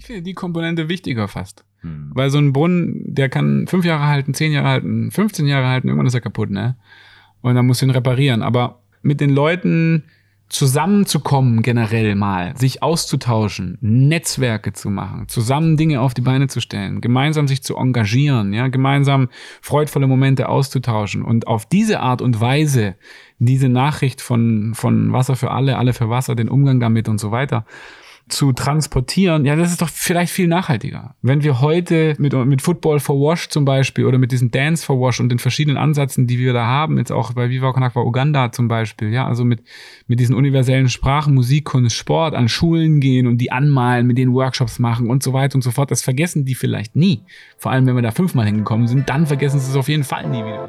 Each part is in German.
Ich finde die Komponente wichtiger fast. Hm. Weil so ein Brunnen, der kann fünf Jahre halten, zehn Jahre halten, 15 Jahre halten, irgendwann ist er kaputt, ne? Und dann muss du ihn reparieren. Aber mit den Leuten zusammenzukommen generell mal, sich auszutauschen, Netzwerke zu machen, zusammen Dinge auf die Beine zu stellen, gemeinsam sich zu engagieren, ja, gemeinsam freudvolle Momente auszutauschen und auf diese Art und Weise diese Nachricht von, von Wasser für alle, alle für Wasser, den Umgang damit und so weiter, zu transportieren, ja, das ist doch vielleicht viel nachhaltiger. Wenn wir heute mit, mit Football for Wash zum Beispiel oder mit diesem Dance for Wash und den verschiedenen Ansätzen, die wir da haben, jetzt auch bei Viva Con Agua Uganda zum Beispiel, ja, also mit, mit diesen universellen Sprachen, Musik, Kunst, Sport an Schulen gehen und die anmalen, mit denen Workshops machen und so weiter und so fort, das vergessen die vielleicht nie. Vor allem, wenn wir da fünfmal hingekommen sind, dann vergessen sie es auf jeden Fall nie wieder.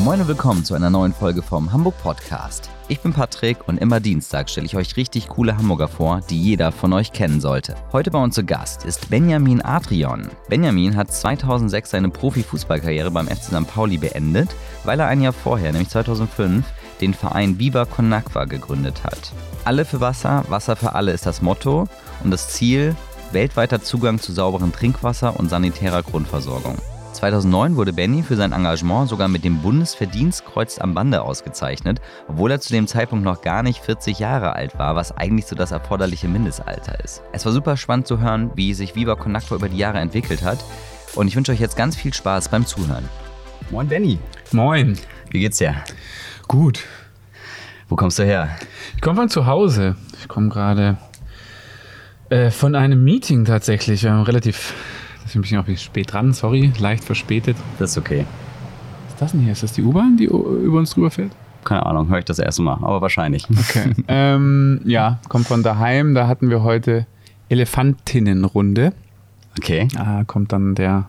Moin und willkommen zu einer neuen Folge vom Hamburg Podcast. Ich bin Patrick und immer Dienstag stelle ich euch richtig coole Hamburger vor, die jeder von euch kennen sollte. Heute bei uns zu Gast ist Benjamin Adrian. Benjamin hat 2006 seine Profifußballkarriere beim FC St. Pauli beendet, weil er ein Jahr vorher, nämlich 2005, den Verein Viva Con Agua gegründet hat. Alle für Wasser, Wasser für alle ist das Motto und das Ziel weltweiter Zugang zu sauberem Trinkwasser und sanitärer Grundversorgung. 2009 wurde Benny für sein Engagement sogar mit dem Bundesverdienstkreuz am Bande ausgezeichnet, obwohl er zu dem Zeitpunkt noch gar nicht 40 Jahre alt war, was eigentlich so das erforderliche Mindestalter ist. Es war super spannend zu hören, wie sich Viva Conactor über die Jahre entwickelt hat und ich wünsche euch jetzt ganz viel Spaß beim Zuhören. Moin Benny. Moin. Wie geht's dir? Gut. Wo kommst du her? Ich komme von zu Hause. Ich komme gerade äh, von einem Meeting tatsächlich. Wir haben relativ ist ein bisschen auch spät dran, sorry, leicht verspätet. Das ist okay. Was ist das denn hier? Ist das die U-Bahn, die über uns drüber fährt? Keine Ahnung, höre ich das erste Mal, aber wahrscheinlich. Okay. ähm, ja, kommt von daheim. Da hatten wir heute Elefantinnenrunde. Okay. Da kommt dann der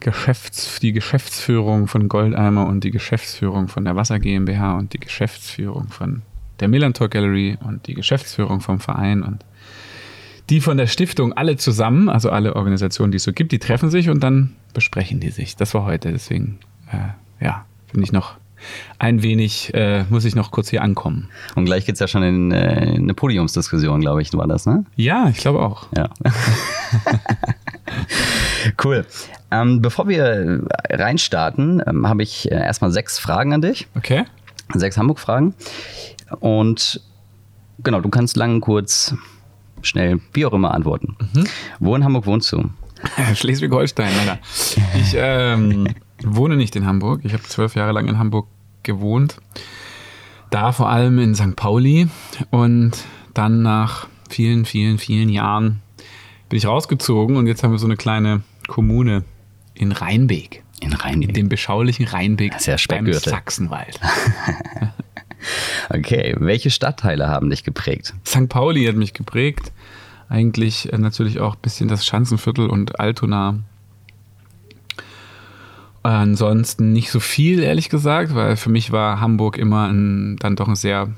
Geschäfts-, die Geschäftsführung von Goldeimer und die Geschäftsführung von der Wasser GmbH und die Geschäftsführung von der Millantor Gallery und die Geschäftsführung vom Verein und die von der Stiftung alle zusammen, also alle Organisationen, die es so gibt, die treffen sich und dann besprechen die sich. Das war heute, deswegen, äh, ja, bin ich noch ein wenig, äh, muss ich noch kurz hier ankommen. Und gleich geht es ja schon in, äh, in, eine Podiumsdiskussion, glaube ich, war das, ne? Ja, ich glaube auch. Ja. cool. Ähm, bevor wir reinstarten, ähm, habe ich äh, erstmal sechs Fragen an dich. Okay. Sechs Hamburg-Fragen. Und genau, du kannst lang, kurz schnell, wie auch immer antworten. Mhm. Wo in Hamburg wohnst du? Schleswig-Holstein, leider. Ich ähm, wohne nicht in Hamburg. Ich habe zwölf Jahre lang in Hamburg gewohnt. Da vor allem in St. Pauli. Und dann nach vielen, vielen, vielen Jahren bin ich rausgezogen und jetzt haben wir so eine kleine Kommune in Rheinbeek. In Rheinbeek. In dem beschaulichen Rheinbeek Sehr beim Sachsenwald. Okay, welche Stadtteile haben dich geprägt? St. Pauli hat mich geprägt. Eigentlich äh, natürlich auch ein bisschen das Schanzenviertel und Altona. Ansonsten nicht so viel, ehrlich gesagt, weil für mich war Hamburg immer ein, dann doch ein sehr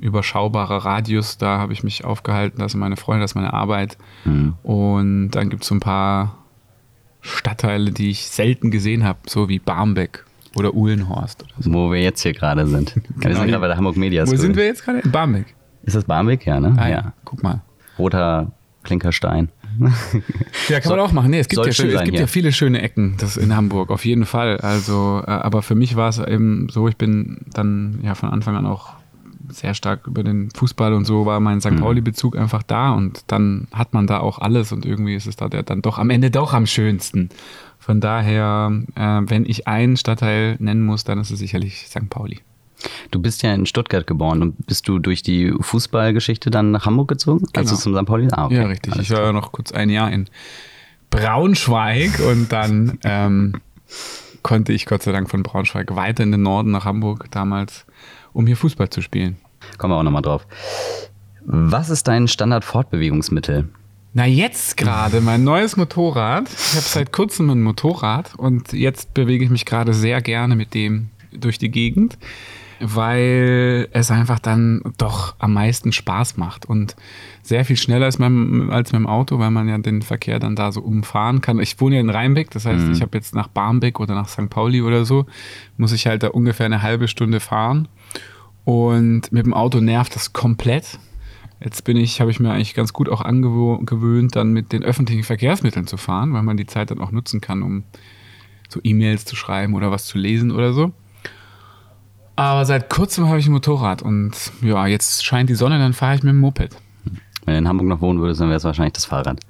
überschaubarer Radius. Da habe ich mich aufgehalten, das sind meine Freunde, das ist meine Arbeit. Mhm. Und dann gibt es so ein paar Stadtteile, die ich selten gesehen habe, so wie Barmbek oder Uhlenhorst. Oder so. Wo wir jetzt hier gerade sind. Genau. Wir sind gerade bei der Hamburg Media School. Wo sind wir jetzt gerade? In Barmbek. Ist das Barmbek? Ja, ne? Ah, ja. Guck mal. Roter Klinkerstein. ja, kann so, man auch machen. Nee, es gibt, ja, schön, es gibt ja viele schöne Ecken das in Hamburg, auf jeden Fall. Also, äh, aber für mich war es eben so, ich bin dann ja von Anfang an auch sehr stark über den Fußball und so war mein St. Mhm. Pauli-Bezug einfach da und dann hat man da auch alles und irgendwie ist es da dann doch am Ende doch am schönsten. Von daher, äh, wenn ich einen Stadtteil nennen muss, dann ist es sicherlich St. Pauli. Du bist ja in Stuttgart geboren und bist du durch die Fußballgeschichte dann nach Hamburg gezogen? Genau. Also zum St. Pauli? Ah, okay. Ja, richtig. Alles ich war ja noch kurz ein Jahr in Braunschweig und dann ähm, konnte ich Gott sei Dank von Braunschweig weiter in den Norden nach Hamburg damals, um hier Fußball zu spielen. Kommen wir auch nochmal drauf. Was ist dein Standard-Fortbewegungsmittel? Na, jetzt gerade mein neues Motorrad. Ich habe seit kurzem ein Motorrad und jetzt bewege ich mich gerade sehr gerne mit dem durch die Gegend, weil es einfach dann doch am meisten Spaß macht und sehr viel schneller ist mein, als mit dem Auto, weil man ja den Verkehr dann da so umfahren kann. Ich wohne ja in Rheinbeck, das heißt, mhm. ich habe jetzt nach Barmbek oder nach St. Pauli oder so, muss ich halt da ungefähr eine halbe Stunde fahren und mit dem Auto nervt das komplett Jetzt bin ich, habe ich mir eigentlich ganz gut auch angewöhnt, dann mit den öffentlichen Verkehrsmitteln zu fahren, weil man die Zeit dann auch nutzen kann, um so E-Mails zu schreiben oder was zu lesen oder so. Aber seit kurzem habe ich ein Motorrad und ja, jetzt scheint die Sonne, dann fahre ich mit dem Moped. Wenn du in Hamburg noch wohnen würdest, dann wäre es wahrscheinlich das Fahrrad.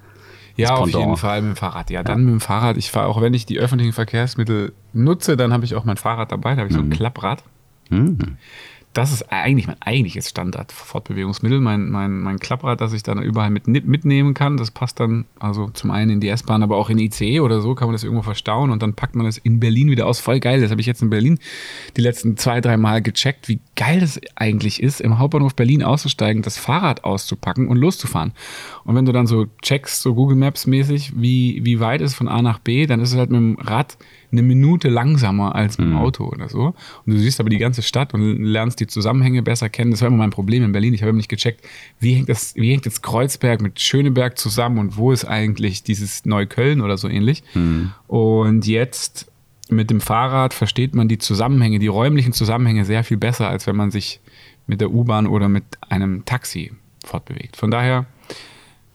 Ja, auf jeden Fall mit dem Fahrrad. Ja, dann ja. mit dem Fahrrad. Ich fahre auch, wenn ich die öffentlichen Verkehrsmittel nutze, dann habe ich auch mein Fahrrad dabei. Da habe ich mhm. so ein mhm. Klapprad. Mhm das ist eigentlich mein eigentliches Standard-Fortbewegungsmittel, mein, mein, mein Klapprad, das ich dann überall mit, mitnehmen kann. Das passt dann also zum einen in die S-Bahn, aber auch in ICE oder so kann man das irgendwo verstauen und dann packt man das in Berlin wieder aus. Voll geil. Das habe ich jetzt in Berlin die letzten zwei, drei Mal gecheckt, wie geil das eigentlich ist, im Hauptbahnhof Berlin auszusteigen, das Fahrrad auszupacken und loszufahren. Und wenn du dann so checkst, so Google Maps mäßig, wie, wie weit ist von A nach B, dann ist es halt mit dem Rad eine Minute langsamer als mit dem mhm. Auto oder so. Und du siehst aber die ganze Stadt und lernst die Zusammenhänge besser kennen. Das war immer mein Problem in Berlin. Ich habe immer nicht gecheckt, wie hängt, das, wie hängt jetzt Kreuzberg mit Schöneberg zusammen und wo ist eigentlich dieses Neukölln oder so ähnlich. Mhm. Und jetzt mit dem Fahrrad versteht man die Zusammenhänge, die räumlichen Zusammenhänge sehr viel besser, als wenn man sich mit der U-Bahn oder mit einem Taxi fortbewegt. Von daher,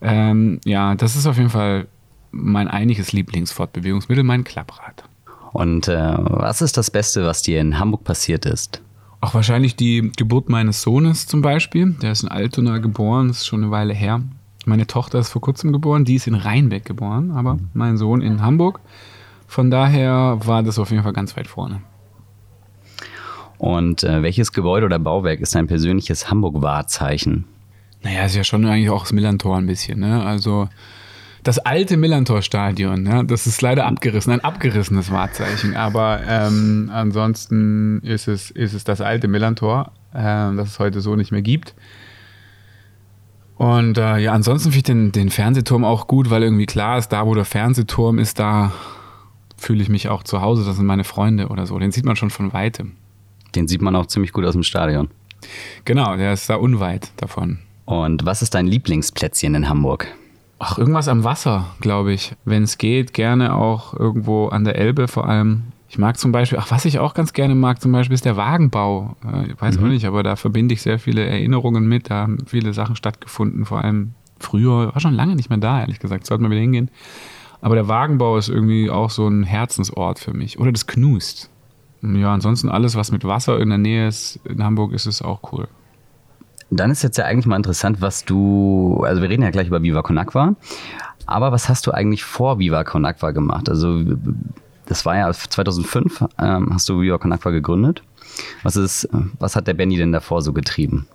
ähm, ja, das ist auf jeden Fall mein eigentliches Lieblingsfortbewegungsmittel, mein Klapprad. Und äh, was ist das Beste, was dir in Hamburg passiert ist? Auch wahrscheinlich die Geburt meines Sohnes zum Beispiel. Der ist in Altona geboren, das ist schon eine Weile her. Meine Tochter ist vor kurzem geboren, die ist in Rheinbeck geboren, aber mein Sohn in Hamburg. Von daher war das auf jeden Fall ganz weit vorne. Und äh, welches Gebäude oder Bauwerk ist dein persönliches Hamburg-Wahrzeichen? Naja, ist ja schon eigentlich auch das Millantor ein bisschen. Ne? Also das alte Millantor-Stadion, ja, das ist leider abgerissen, ein abgerissenes Wahrzeichen. Aber ähm, ansonsten ist es, ist es das alte Millantor, äh, das es heute so nicht mehr gibt. Und äh, ja, ansonsten finde ich den, den Fernsehturm auch gut, weil irgendwie klar ist, da wo der Fernsehturm ist, da fühle ich mich auch zu Hause. Das sind meine Freunde oder so. Den sieht man schon von weitem. Den sieht man auch ziemlich gut aus dem Stadion. Genau, der ist da unweit davon. Und was ist dein Lieblingsplätzchen in Hamburg? Ach, irgendwas am Wasser, glaube ich. Wenn es geht, gerne auch irgendwo an der Elbe vor allem. Ich mag zum Beispiel, ach, was ich auch ganz gerne mag, zum Beispiel ist der Wagenbau. Äh, ich weiß mhm. auch nicht, aber da verbinde ich sehr viele Erinnerungen mit. Da haben viele Sachen stattgefunden, vor allem früher. War schon lange nicht mehr da, ehrlich gesagt. Sollten wir wieder hingehen. Aber der Wagenbau ist irgendwie auch so ein Herzensort für mich. Oder das Knust. Ja, ansonsten alles, was mit Wasser in der Nähe ist, in Hamburg ist es auch cool. Dann ist jetzt ja eigentlich mal interessant, was du, also wir reden ja gleich über Viva Con Aqua, aber was hast du eigentlich vor Viva Con Aqua gemacht? Also das war ja 2005, ähm, hast du Viva Con Aqua gegründet. Was ist, was hat der Benny denn davor so getrieben?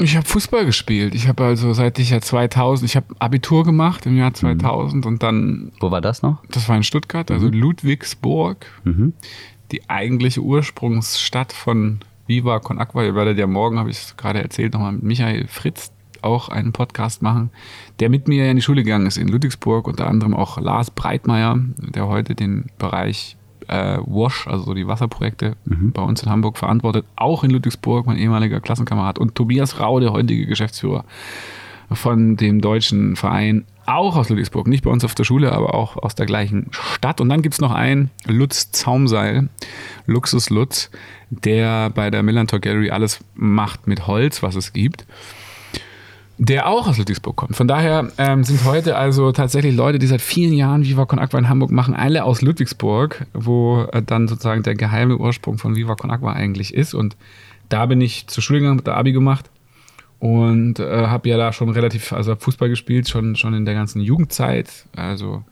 Ich habe Fußball gespielt. Ich habe also seit ich ja 2000, ich habe Abitur gemacht im Jahr 2000 mhm. und dann. Wo war das noch? Das war in Stuttgart, also mhm. Ludwigsburg. Mhm. Die eigentliche Ursprungsstadt von Viva Con Aqua. Ihr werdet ja morgen, habe ich es gerade erzählt, nochmal mit Michael Fritz auch einen Podcast machen, der mit mir in die Schule gegangen ist in Ludwigsburg, unter anderem auch Lars Breitmeier, der heute den Bereich äh, Wash, also die Wasserprojekte mhm. bei uns in Hamburg verantwortet, auch in Ludwigsburg, mein ehemaliger Klassenkamerad und Tobias Rau, der heutige Geschäftsführer von dem deutschen Verein, auch aus Ludwigsburg, nicht bei uns auf der Schule, aber auch aus der gleichen Stadt. Und dann gibt es noch einen Lutz Zaumseil, Luxus Lutz, der bei der Millantor Gallery alles macht mit Holz, was es gibt. Der auch aus Ludwigsburg kommt. Von daher ähm, sind heute also tatsächlich Leute, die seit vielen Jahren Viva Con Aqua in Hamburg machen, alle aus Ludwigsburg, wo äh, dann sozusagen der geheime Ursprung von Viva Con Aqua eigentlich ist. Und da bin ich zur Schule gegangen, habe da Abi gemacht und äh, habe ja da schon relativ, also Fußball gespielt, schon, schon in der ganzen Jugendzeit, also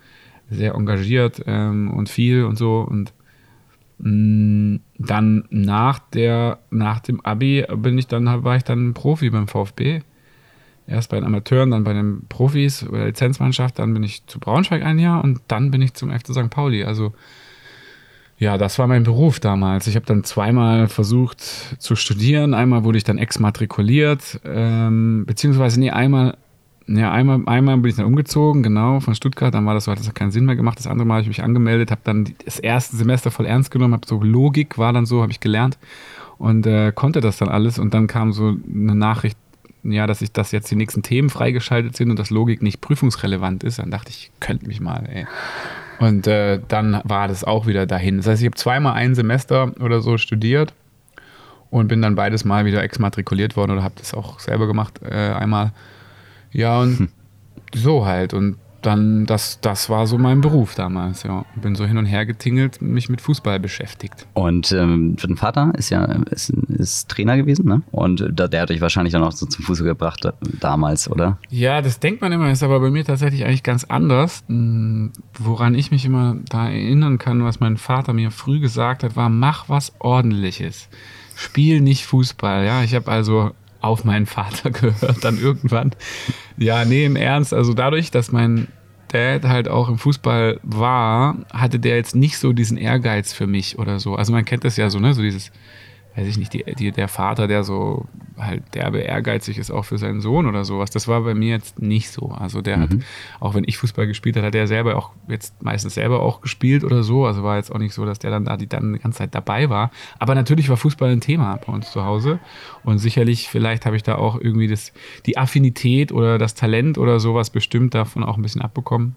sehr engagiert ähm, und viel und so und mh, mm, dann nach der, nach dem Abi bin ich dann, war ich dann Profi beim VfB. Erst bei den Amateuren, dann bei den Profis oder Lizenzmannschaft, dann bin ich zu Braunschweig ein Jahr und dann bin ich zum FC St. Pauli. Also ja, das war mein Beruf damals. Ich habe dann zweimal versucht zu studieren. Einmal wurde ich dann exmatrikuliert, ähm, beziehungsweise nee, einmal, ja, einmal, einmal bin ich dann umgezogen, genau, von Stuttgart. Dann war das so, hat das keinen Sinn mehr gemacht. Das andere Mal habe ich mich angemeldet, habe dann das erste Semester voll ernst genommen, habe so Logik war dann so, habe ich gelernt und äh, konnte das dann alles. Und dann kam so eine Nachricht, ja, dass ich, dass jetzt die nächsten Themen freigeschaltet sind und dass Logik nicht prüfungsrelevant ist. Dann dachte ich, könnte mich mal, ey. Und äh, dann war das auch wieder dahin. Das heißt, ich habe zweimal ein Semester oder so studiert und bin dann beides Mal wieder exmatrikuliert worden oder habe das auch selber gemacht äh, einmal. Ja, und hm. so halt. Und dann, das, das war so mein Beruf damals, ja. Bin so hin und her getingelt, mich mit Fußball beschäftigt. Und ähm, dein Vater ist ja ist, ist Trainer gewesen, ne? Und der, der hat dich wahrscheinlich dann auch so zum Fußball gebracht äh, damals, oder? Ja, das denkt man immer, ist aber bei mir tatsächlich eigentlich ganz anders. Hm, woran ich mich immer da erinnern kann, was mein Vater mir früh gesagt hat, war, mach was ordentliches. Spiel nicht Fußball, ja. Ich habe also auf meinen Vater gehört dann irgendwann. Ja, nee, im Ernst. Also dadurch, dass mein Dad halt auch im Fußball war, hatte der jetzt nicht so diesen Ehrgeiz für mich oder so. Also man kennt das ja so, ne? So dieses, weiß ich nicht, die, die, der Vater, der so halt derbe ehrgeizig ist auch für seinen Sohn oder sowas. Das war bei mir jetzt nicht so. Also der mhm. hat, auch wenn ich Fußball gespielt hat, hat er selber auch jetzt meistens selber auch gespielt oder so. Also war jetzt auch nicht so, dass der dann da die dann die ganze Zeit dabei war. Aber natürlich war Fußball ein Thema bei uns zu Hause. Und sicherlich, vielleicht habe ich da auch irgendwie das, die Affinität oder das Talent oder sowas bestimmt davon auch ein bisschen abbekommen.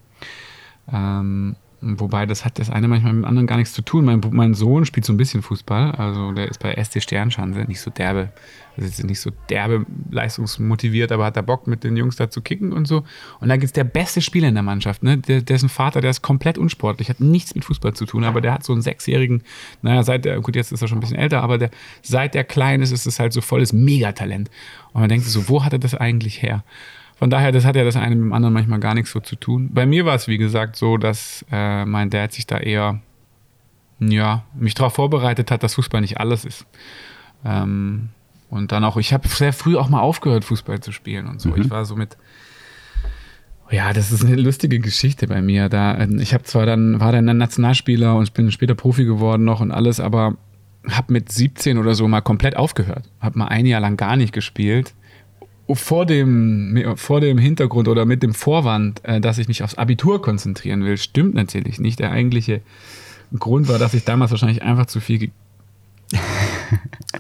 Ähm, Wobei, das hat das eine manchmal mit dem anderen gar nichts zu tun. Mein, mein Sohn spielt so ein bisschen Fußball. Also der ist bei SC Sternschanze, nicht so derbe, also nicht so derbe leistungsmotiviert, aber hat da Bock, mit den Jungs da zu kicken und so. Und da gibt es der beste Spieler in der Mannschaft, ne? Der, dessen Vater, der ist komplett unsportlich, hat nichts mit Fußball zu tun, aber der hat so einen sechsjährigen, naja, seit der, gut, jetzt ist er schon ein bisschen älter, aber der, seit der klein ist, ist es halt so volles Megatalent. Und man denkt so, wo hat er das eigentlich her? Von daher, das hat ja das eine mit dem anderen manchmal gar nichts so zu tun. Bei mir war es, wie gesagt, so, dass äh, mein Dad sich da eher, ja, mich darauf vorbereitet hat, dass Fußball nicht alles ist. Ähm, und dann auch, ich habe sehr früh auch mal aufgehört, Fußball zu spielen und so. Mhm. Ich war so mit, ja, das ist eine lustige Geschichte bei mir. Da, ähm, ich habe zwar dann, war dann ein Nationalspieler und bin später Profi geworden noch und alles, aber habe mit 17 oder so mal komplett aufgehört. Habe mal ein Jahr lang gar nicht gespielt vor dem, vor dem Hintergrund oder mit dem Vorwand, äh, dass ich mich aufs Abitur konzentrieren will, stimmt natürlich nicht. Der eigentliche Grund war, dass ich damals wahrscheinlich einfach zu viel ge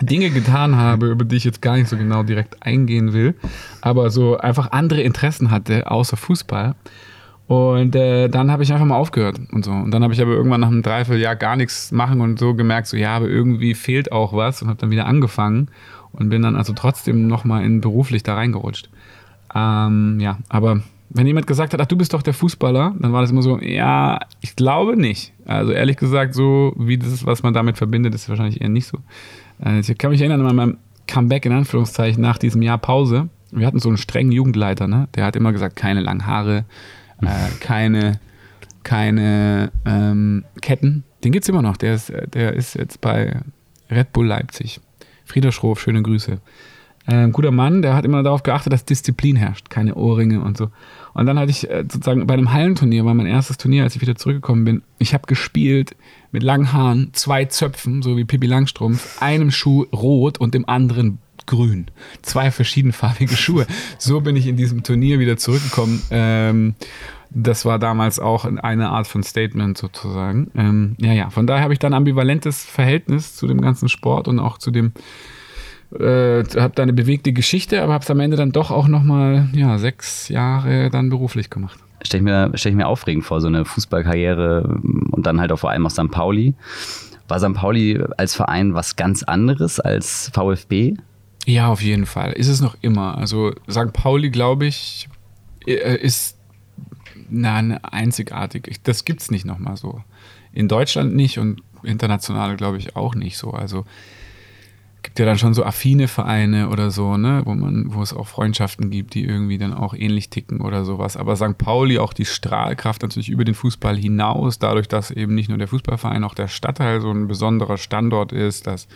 Dinge getan habe, über die ich jetzt gar nicht so genau direkt eingehen will, aber so einfach andere Interessen hatte, außer Fußball. Und äh, dann habe ich einfach mal aufgehört und so. Und dann habe ich aber irgendwann nach einem Dreivierteljahr gar nichts machen und so gemerkt, so ja, aber irgendwie fehlt auch was und habe dann wieder angefangen und bin dann also trotzdem nochmal in beruflich da reingerutscht. Ähm, ja, aber wenn jemand gesagt hat, ach, du bist doch der Fußballer, dann war das immer so, ja, ich glaube nicht. Also ehrlich gesagt, so wie das, was man damit verbindet, ist wahrscheinlich eher nicht so. Äh, ich kann mich erinnern an meinem Comeback in Anführungszeichen nach diesem Jahr Pause. Wir hatten so einen strengen Jugendleiter, ne? Der hat immer gesagt, keine langen Haare, äh, keine, keine ähm, Ketten. Den gibt es immer noch. Der ist, der ist jetzt bei Red Bull Leipzig. Frieder Schroff, schöne Grüße. Äh, guter Mann, der hat immer darauf geachtet, dass Disziplin herrscht, keine Ohrringe und so. Und dann hatte ich äh, sozusagen bei einem Hallenturnier, war mein erstes Turnier, als ich wieder zurückgekommen bin. Ich habe gespielt mit langen Haaren, zwei Zöpfen, so wie Pippi Langstrumpf, einem Schuh rot und dem anderen grün. Zwei verschiedenfarbige Schuhe. So bin ich in diesem Turnier wieder zurückgekommen. Ähm, das war damals auch eine Art von Statement sozusagen. Ähm, ja, ja, von daher habe ich dann ein ambivalentes Verhältnis zu dem ganzen Sport und auch zu dem, äh, habe da eine bewegte Geschichte, aber habe es am Ende dann doch auch nochmal, ja, sechs Jahre dann beruflich gemacht. Stelle ich, mir, stell ich mir aufregend vor, so eine Fußballkarriere und dann halt auch vor allem aus St. Pauli. War St. Pauli als Verein was ganz anderes als VfB? Ja, auf jeden Fall. Ist es noch immer. Also St. Pauli, glaube ich, äh, ist Nein, einzigartig. Das gibt es nicht nochmal so. In Deutschland nicht und international glaube ich auch nicht so. Also gibt ja dann schon so affine Vereine oder so, ne, wo man, wo es auch Freundschaften gibt, die irgendwie dann auch ähnlich ticken oder sowas. Aber St. Pauli auch die Strahlkraft natürlich über den Fußball hinaus, dadurch, dass eben nicht nur der Fußballverein, auch der Stadtteil so ein besonderer Standort ist, dass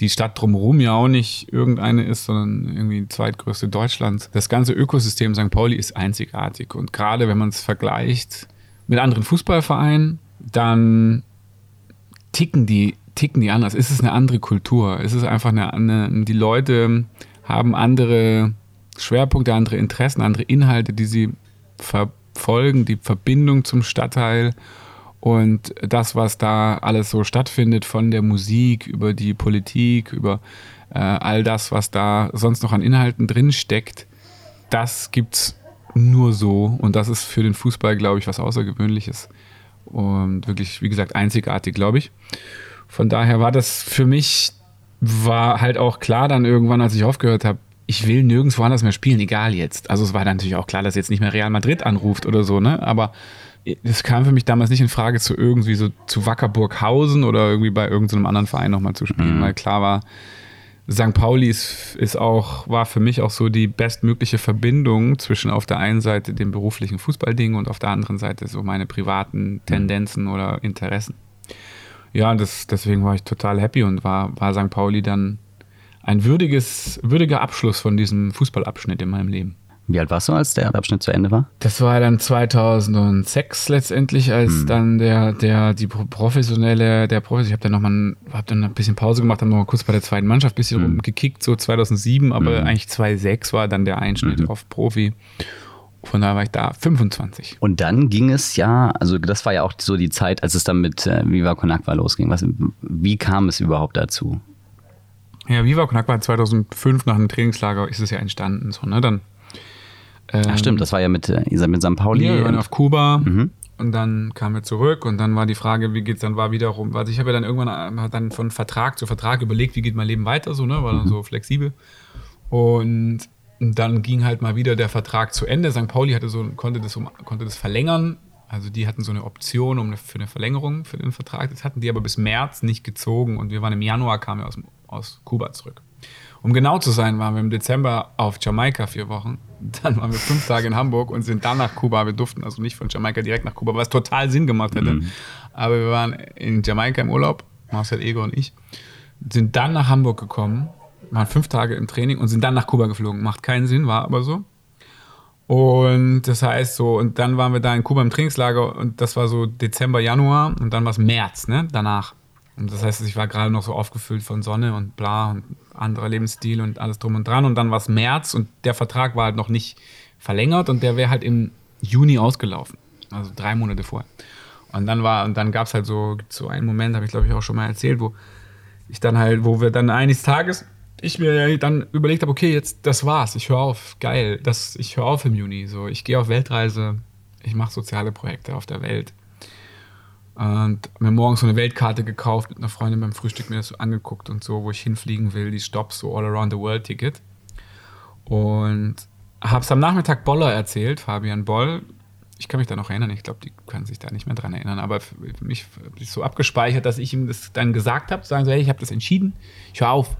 die Stadt drumherum ja auch nicht irgendeine ist, sondern irgendwie die zweitgrößte Deutschlands. Das ganze Ökosystem St. Pauli ist einzigartig. Und gerade wenn man es vergleicht mit anderen Fußballvereinen, dann ticken die ticken die anders? Ist es eine andere Kultur? Ist es einfach eine, eine die Leute haben andere Schwerpunkte, andere Interessen, andere Inhalte, die sie verfolgen, die Verbindung zum Stadtteil und das, was da alles so stattfindet, von der Musik über die Politik, über äh, all das, was da sonst noch an Inhalten drin steckt, das gibt's nur so und das ist für den Fußball, glaube ich, was Außergewöhnliches und wirklich, wie gesagt, einzigartig, glaube ich. Von daher war das für mich, war halt auch klar dann irgendwann, als ich aufgehört habe, ich will nirgendwo anders mehr spielen, egal jetzt. Also es war dann natürlich auch klar, dass jetzt nicht mehr Real Madrid anruft oder so, ne? Aber es kam für mich damals nicht in Frage, zu irgendwie so zu Wackerburghausen oder irgendwie bei irgendeinem anderen Verein nochmal zu spielen, mhm. weil klar war, St. Pauli ist, ist auch, war für mich auch so die bestmögliche Verbindung zwischen auf der einen Seite dem beruflichen Fußballding und auf der anderen Seite so meine privaten mhm. Tendenzen oder Interessen. Ja, das, deswegen war ich total happy und war, war St. Pauli dann ein würdiges, würdiger Abschluss von diesem Fußballabschnitt in meinem Leben. Wie alt warst du, als der Abschnitt zu Ende war? Das war dann 2006 letztendlich, als hm. dann der, der, die professionelle, der Profis, ich habe dann nochmal, hab dann ein bisschen Pause gemacht, habe noch mal kurz bei der zweiten Mannschaft ein bisschen hm. rumgekickt, so 2007, aber hm. eigentlich 2006 war dann der Einschnitt hm. auf Profi. Von daher war ich da 25. Und dann ging es ja, also das war ja auch so die Zeit, als es dann mit äh, Viva Con Agua losging. Was, wie kam es überhaupt dazu? Ja, Viva Con Agua 2005 nach einem Trainingslager ist es ja entstanden. So, ne? Dann ähm, Ach stimmt, das war ja mit, äh, mit St. Pauli. Ja, wir waren auf Kuba mhm. und dann kamen wir zurück und dann war die Frage, wie geht's dann, war wiederum, also ich habe ja dann irgendwann äh, dann von Vertrag zu Vertrag überlegt, wie geht mein Leben weiter, so, ne, war dann mhm. so flexibel. Und dann ging halt mal wieder der Vertrag zu Ende. St. Pauli hatte so, konnte das, konnte das verlängern. Also die hatten so eine Option um eine, für eine Verlängerung für den Vertrag. Das hatten die aber bis März nicht gezogen und wir waren im Januar, kamen wir aus, aus Kuba zurück. Um genau zu sein, waren wir im Dezember auf Jamaika vier Wochen. Dann waren wir fünf Tage in Hamburg und sind dann nach Kuba. Wir durften also nicht von Jamaika direkt nach Kuba, was total Sinn gemacht hätte. Mhm. Aber wir waren in Jamaika im Urlaub, Marcel Ego und ich, sind dann nach Hamburg gekommen, waren fünf Tage im Training und sind dann nach Kuba geflogen. Macht keinen Sinn, war aber so. Und das heißt so, und dann waren wir da in Kuba im Trainingslager und das war so Dezember, Januar und dann war es März, ne, danach. Und das heißt, ich war gerade noch so aufgefüllt von Sonne und bla und anderer Lebensstil und alles drum und dran. Und dann war es März und der Vertrag war halt noch nicht verlängert und der wäre halt im Juni ausgelaufen. Also drei Monate vorher. Und dann war, und dann gab es halt so, so einen Moment, habe ich glaube ich auch schon mal erzählt, wo ich dann halt, wo wir dann eines Tages, ich mir dann überlegt habe, okay, jetzt, das war's, ich höre auf, geil, das, ich höre auf im Juni, so, ich gehe auf Weltreise, ich mache soziale Projekte auf der Welt. Und mir morgens so eine Weltkarte gekauft, mit einer Freundin beim Frühstück mir das so angeguckt und so, wo ich hinfliegen will, die Stops, so All Around the World Ticket. Und habe es am Nachmittag Boller erzählt, Fabian Boll. Ich kann mich da noch erinnern, ich glaube, die können sich da nicht mehr dran erinnern, aber für mich ist so abgespeichert, dass ich ihm das dann gesagt habe, sagen so, hey, ich habe das entschieden, ich höre auf.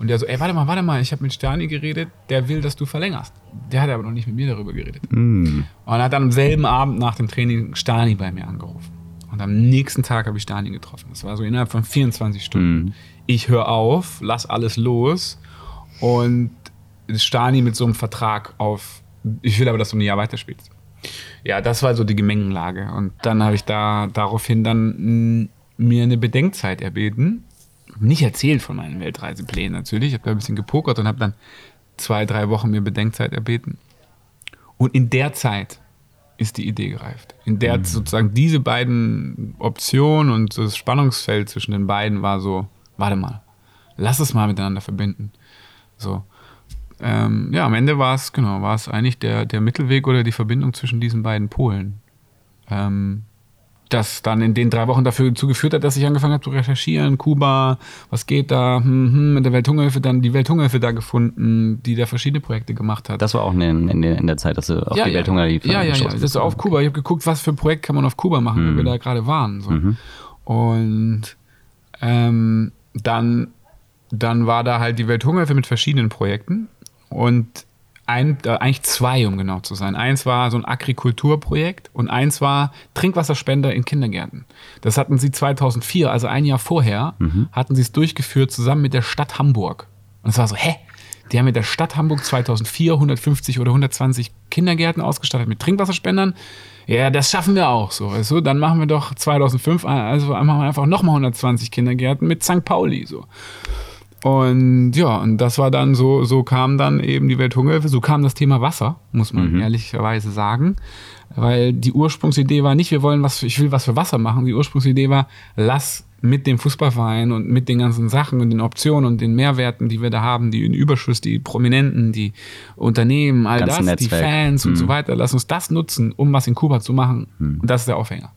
Und der so, ey, warte mal, warte mal, ich habe mit Stani geredet, der will, dass du verlängerst. Der hat aber noch nicht mit mir darüber geredet. Mm. Und hat dann am selben Abend nach dem Training Stani bei mir angerufen. Und am nächsten Tag habe ich Stalin getroffen. Das war so innerhalb von 24 Stunden. Mhm. Ich höre auf, lass alles los und Stani mit so einem Vertrag auf, ich will aber, dass du ein Jahr weiterspielst. Ja, das war so die Gemengenlage. Und dann habe ich da daraufhin dann mir eine Bedenkzeit erbeten. Nicht erzählt von meinen Weltreiseplänen natürlich. Ich habe da ein bisschen gepokert und habe dann zwei, drei Wochen mir Bedenkzeit erbeten. Und in der Zeit ist die Idee gereift. In der mhm. sozusagen diese beiden Optionen und das Spannungsfeld zwischen den beiden war so, warte mal, lass es mal miteinander verbinden. So. Ähm, ja, am Ende war es, genau, war es eigentlich der, der Mittelweg oder die Verbindung zwischen diesen beiden Polen. Ähm, das dann in den drei Wochen dafür zugeführt hat, dass ich angefangen habe zu recherchieren, Kuba, was geht da, hm, hm, mit der Welthungerhilfe, dann die Welthungerhilfe da gefunden, die da verschiedene Projekte gemacht hat. Das war auch in, in, in der Zeit, dass du auf ja, die ja, Welthungerhilfe Ja, ja, ja, das ist auf Kuba. Ich habe geguckt, was für ein Projekt kann man auf Kuba machen, mhm. wo wir da gerade waren. So. Mhm. Und ähm, dann, dann war da halt die Welthungerhilfe mit verschiedenen Projekten und ein, äh, eigentlich zwei, um genau zu sein. Eins war so ein Agrikulturprojekt und eins war Trinkwasserspender in Kindergärten. Das hatten sie 2004, also ein Jahr vorher, mhm. hatten sie es durchgeführt zusammen mit der Stadt Hamburg. Und es war so, hä? Die haben mit der Stadt Hamburg 2004 150 oder 120 Kindergärten ausgestattet mit Trinkwasserspendern. Ja, das schaffen wir auch so. Also, dann machen wir doch 2005, also machen wir einfach nochmal 120 Kindergärten mit St. Pauli. So. Und ja, und das war dann so, so kam dann eben die Welthungerhilfe, so kam das Thema Wasser, muss man mhm. ehrlicherweise sagen. Weil die Ursprungsidee war nicht, wir wollen was, ich will was für Wasser machen. Die Ursprungsidee war, lass mit dem Fußballverein und mit den ganzen Sachen und den Optionen und den Mehrwerten, die wir da haben, die Überschuss, die Prominenten, die Unternehmen, all Ganz das, Netzwerk. die Fans mhm. und so mhm. weiter, lass uns das nutzen, um was in Kuba zu machen. Mhm. Und das ist der Aufhänger.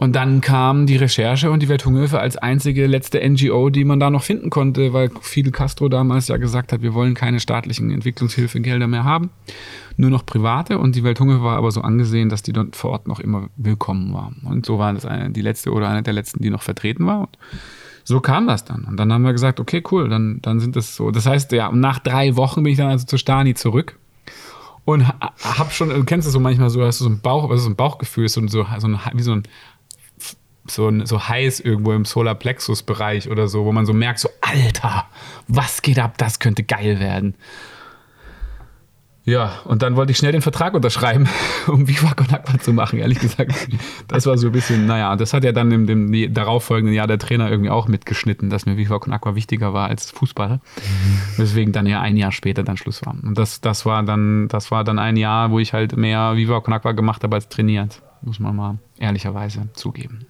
Und dann kam die Recherche und die Welthungerhilfe als einzige letzte NGO, die man da noch finden konnte, weil Fidel Castro damals ja gesagt hat, wir wollen keine staatlichen Entwicklungshilfegelder mehr haben, nur noch private. Und die Welthungerhilfe war aber so angesehen, dass die dort vor Ort noch immer willkommen war. Und so war das eine, die letzte oder eine der letzten, die noch vertreten war. Und so kam das dann. Und dann haben wir gesagt, okay, cool, dann, dann sind das so. Das heißt, ja, nach drei Wochen bin ich dann also zu Stani zurück und hab schon, du kennst du so manchmal so, hast du so ein Bauch, also so ein Bauchgefühl, so, so, so ein, wie so ein so, so heiß irgendwo im Solarplexus-Bereich oder so, wo man so merkt, so, Alter, was geht ab, das könnte geil werden. Ja, und dann wollte ich schnell den Vertrag unterschreiben, um Viva Con Aqua zu machen, ehrlich gesagt. Das war so ein bisschen, naja, das hat ja dann im dem darauffolgenden Jahr der Trainer irgendwie auch mitgeschnitten, dass mir Viva Con Aqua wichtiger war als Fußball. Mhm. Weswegen dann ja ein Jahr später dann Schluss war. Und das, das war dann, das war dann ein Jahr, wo ich halt mehr Viva Con Aqua gemacht habe als trainiert. Muss man mal ehrlicherweise zugeben.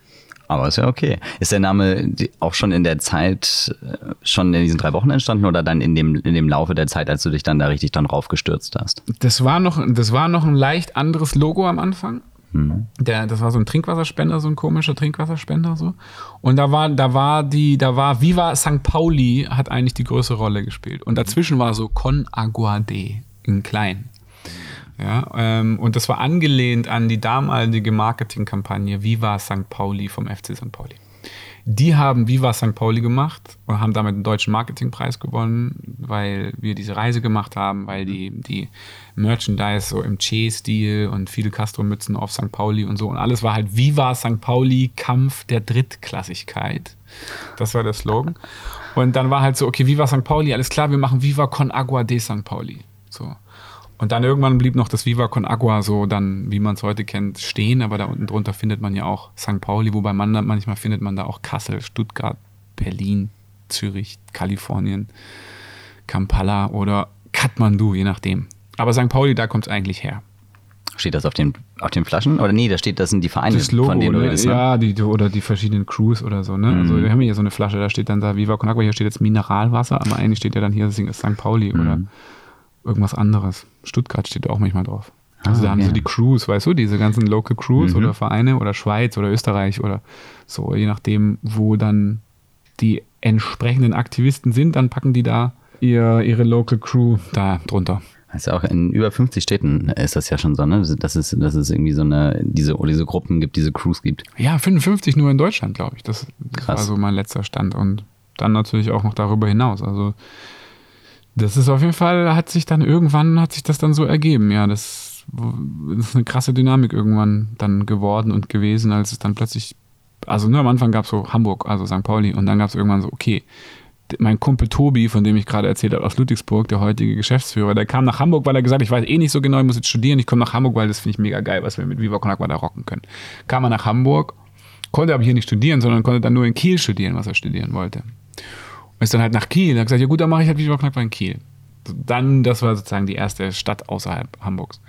Aber ist ja okay. Ist der Name auch schon in der Zeit, äh, schon in diesen drei Wochen entstanden oder dann in dem, in dem Laufe der Zeit, als du dich dann da richtig dann raufgestürzt hast? Das war noch, das war noch ein leicht anderes Logo am Anfang. Mhm. Der, das war so ein Trinkwasserspender, so ein komischer Trinkwasserspender so. Und da war, da war die, da war Viva St. Pauli hat eigentlich die größere Rolle gespielt. Und dazwischen war so Con Agua de in klein. Ja, ähm, und das war angelehnt an die damalige Marketingkampagne Viva St. Pauli vom FC St. Pauli. Die haben Viva St. Pauli gemacht und haben damit den deutschen Marketingpreis gewonnen, weil wir diese Reise gemacht haben, weil die, die Merchandise so im Che-Stil und viele Castro-Mützen auf St. Pauli und so. Und alles war halt Viva St. Pauli, Kampf der Drittklassigkeit. Das war der Slogan. Und dann war halt so, okay, Viva St. Pauli, alles klar, wir machen Viva con Agua de St. Pauli. So. Und dann irgendwann blieb noch das Viva con Agua so dann, wie man es heute kennt, stehen, aber da unten drunter findet man ja auch St. Pauli, wobei man da, manchmal findet man da auch Kassel, Stuttgart, Berlin, Zürich, Kalifornien, Kampala oder Kathmandu, je nachdem. Aber St. Pauli, da kommt es eigentlich her. Steht das auf den, auf den Flaschen? Oder nee, da steht, das sind die Vereine, das Logo, von denen du redest. Ne? Ja, die, oder die verschiedenen Crews oder so. Ne? Also, mhm. Also wir haben hier so eine Flasche, da steht dann da Viva Con Agua, hier steht jetzt Mineralwasser, aber eigentlich steht ja dann hier, das ist St. Pauli mhm. oder irgendwas anderes. Stuttgart steht auch manchmal drauf. Also ah, da haben okay. sie die Crews, weißt du, diese ganzen Local Crews mhm. oder Vereine oder Schweiz oder Österreich oder so, je nachdem, wo dann die entsprechenden Aktivisten sind, dann packen die da ihr, ihre Local Crew da drunter. Also auch in über 50 Städten ist das ja schon so, ne? Dass es, dass es irgendwie so eine, diese, diese Gruppen gibt, diese Crews gibt. Ja, 55 nur in Deutschland, glaube ich. Das, das war so mein letzter Stand. Und dann natürlich auch noch darüber hinaus. Also das ist auf jeden Fall, hat sich dann irgendwann, hat sich das dann so ergeben, ja. Das, ist eine krasse Dynamik irgendwann dann geworden und gewesen, als es dann plötzlich, also nur am Anfang gab es so Hamburg, also St. Pauli, und dann gab es irgendwann so, okay, mein Kumpel Tobi, von dem ich gerade erzählt habe, aus Ludwigsburg, der heutige Geschäftsführer, der kam nach Hamburg, weil er gesagt hat, ich weiß eh nicht so genau, ich muss jetzt studieren, ich komme nach Hamburg, weil das finde ich mega geil, was wir mit Viva Con Agua da rocken können. Kam er nach Hamburg, konnte aber hier nicht studieren, sondern konnte dann nur in Kiel studieren, was er studieren wollte. Ist dann halt nach Kiel. Er hat gesagt, ja gut, dann mache ich halt Viva Knackbar in Kiel. Dann, das war sozusagen die erste Stadt außerhalb Hamburgs.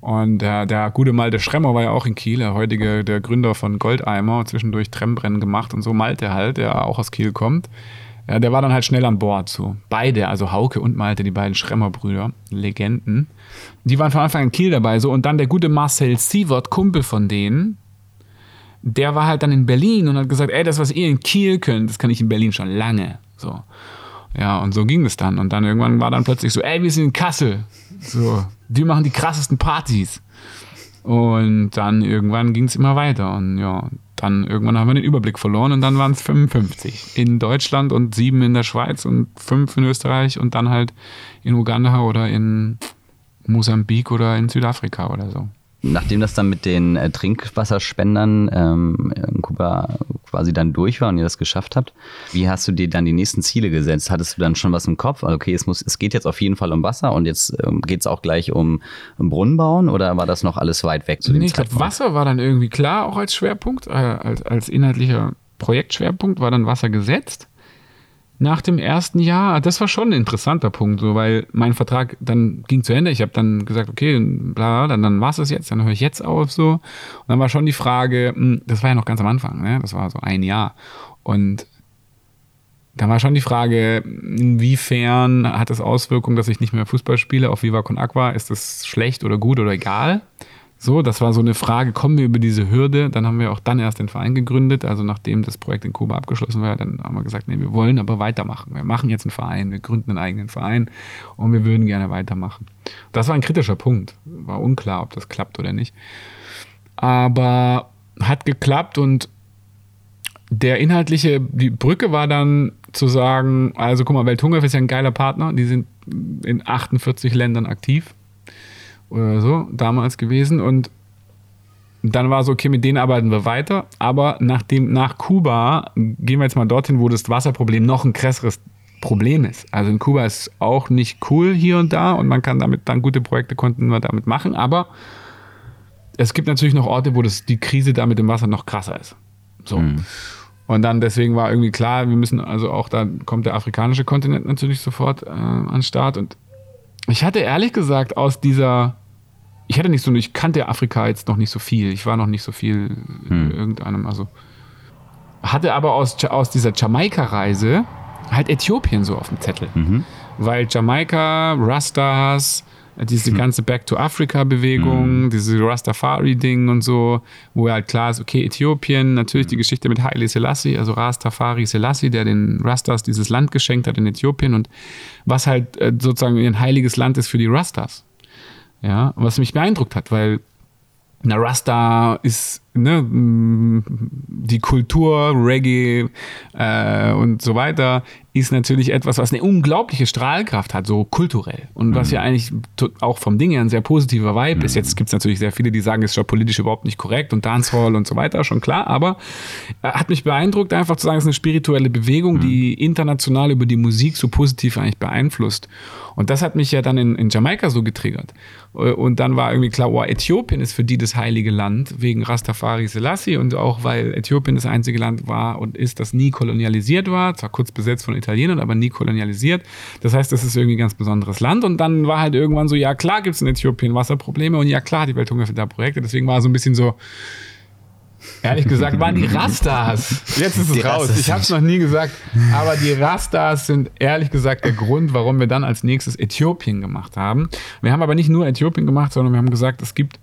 Und der, der gute Malte Schremmer war ja auch in Kiel, der heutige, der Gründer von Goldeimer, zwischendurch Trembrennen gemacht und so. Malte halt, der auch aus Kiel kommt. Ja, der war dann halt schnell an Bord. So. Beide, also Hauke und Malte, die beiden Schremmer-Brüder, Legenden, die waren von Anfang an in Kiel dabei. So. Und dann der gute Marcel Sievert, Kumpel von denen, der war halt dann in Berlin und hat gesagt, ey, das, was ihr in Kiel könnt, das kann ich in Berlin schon lange. So. Ja, und so ging es dann. Und dann irgendwann war dann plötzlich so, ey, wir sind in Kassel. So, wir machen die krassesten Partys. Und dann irgendwann ging es immer weiter. Und ja, dann irgendwann haben wir den Überblick verloren und dann waren es 55 in Deutschland und sieben in der Schweiz und fünf in Österreich und dann halt in Uganda oder in Mosambik oder in Südafrika oder so nachdem das dann mit den äh, Trinkwasserspendern ähm, in Kuba quasi dann durch war und ihr das geschafft habt, wie hast du dir dann die nächsten Ziele gesetzt? Hattest du dann schon was im Kopf? Also okay, es, muss, es geht jetzt auf jeden Fall um Wasser und jetzt ähm, geht es auch gleich um, um Brunnen bauen oder war das noch alles weit weg zu dem nee, ich glaube, Wasser war dann irgendwie klar auch als Schwerpunkt, äh, als, als inhaltlicher Projektschwerpunkt war dann Wasser gesetzt nach dem ersten Jahr, das war schon ein interessanter Punkt, so, weil mein Vertrag dann ging zu Ende. Ich habe dann gesagt, okay, bla, dann, dann war es das jetzt, dann höre ich jetzt auf so. Und dann war schon die Frage, hm, das war ja noch ganz am Anfang, ne? das war so ein Jahr. Und da war schon die Frage, inwiefern hat das Auswirkungen, dass ich nicht mehr Fußball spiele auf Viva Con Aqua? Ist das schlecht oder gut oder egal? So, das war so eine Frage, kommen wir über diese Hürde? Dann haben wir auch dann erst den Verein gegründet. Also nachdem das Projekt in Kuba abgeschlossen war, dann haben wir gesagt, nee, wir wollen aber weitermachen. Wir machen jetzt einen Verein, wir gründen einen eigenen Verein und wir würden gerne weitermachen. Das war ein kritischer Punkt. War unklar, ob das klappt oder nicht. Aber hat geklappt und der inhaltliche, die Brücke war dann zu sagen, also guck mal, Welthungerhilfe ist ja ein geiler Partner, die sind in 48 Ländern aktiv oder so damals gewesen und dann war so, okay, mit denen arbeiten wir weiter, aber nach, dem, nach Kuba gehen wir jetzt mal dorthin, wo das Wasserproblem noch ein krasseres Problem ist. Also in Kuba ist auch nicht cool hier und da und man kann damit dann gute Projekte konnten wir damit machen, aber es gibt natürlich noch Orte, wo das, die Krise da mit dem Wasser noch krasser ist. So. Mhm. Und dann deswegen war irgendwie klar, wir müssen also auch, da kommt der afrikanische Kontinent natürlich sofort äh, an den Start. Und ich hatte ehrlich gesagt aus dieser ich hatte nicht so, ich kannte Afrika jetzt noch nicht so viel. Ich war noch nicht so viel hm. in irgendeinem, also hatte aber aus, aus dieser Jamaika-Reise halt Äthiopien so auf dem Zettel. Mhm. Weil Jamaika, Rastas, diese hm. ganze Back to Africa-Bewegung, mhm. diese Rastafari-Ding und so, wo halt klar ist, okay, Äthiopien, natürlich die Geschichte mit Haile Selassie, also Rastafari Selassie, der den Rastas dieses Land geschenkt hat in Äthiopien und was halt äh, sozusagen ein heiliges Land ist für die Rastas. Ja, was mich beeindruckt hat, weil na, Rasta ist ne, die Kultur, Reggae äh, und so weiter, ist natürlich etwas, was eine unglaubliche Strahlkraft hat, so kulturell. Und was mhm. ja eigentlich auch vom Ding her ein sehr positiver Vibe mhm. ist. Jetzt gibt es natürlich sehr viele, die sagen, es ist schon politisch überhaupt nicht korrekt und Dancehall und so weiter, schon klar. Aber äh, hat mich beeindruckt, einfach zu sagen, es ist eine spirituelle Bewegung, mhm. die international über die Musik so positiv eigentlich beeinflusst. Und das hat mich ja dann in, in Jamaika so getriggert. Äh, und dann war irgendwie klar, oh, Äthiopien ist für die das heilige Land, wegen Rastafari Selassie und auch weil Äthiopien das einzige Land war und ist, das nie kolonialisiert war, zwar kurz besetzt von Italienern, aber nie kolonialisiert. Das heißt, das ist irgendwie ein ganz besonderes Land. Und dann war halt irgendwann so, ja klar gibt es in Äthiopien Wasserprobleme und ja klar, die Welthungerhilfe da Projekte. Deswegen war so ein bisschen so, Ehrlich gesagt waren die Rastas. Jetzt ist es die raus. Rastas. Ich habe es noch nie gesagt. Aber die Rastas sind ehrlich gesagt der Grund, warum wir dann als nächstes Äthiopien gemacht haben. Wir haben aber nicht nur Äthiopien gemacht, sondern wir haben gesagt, es gibt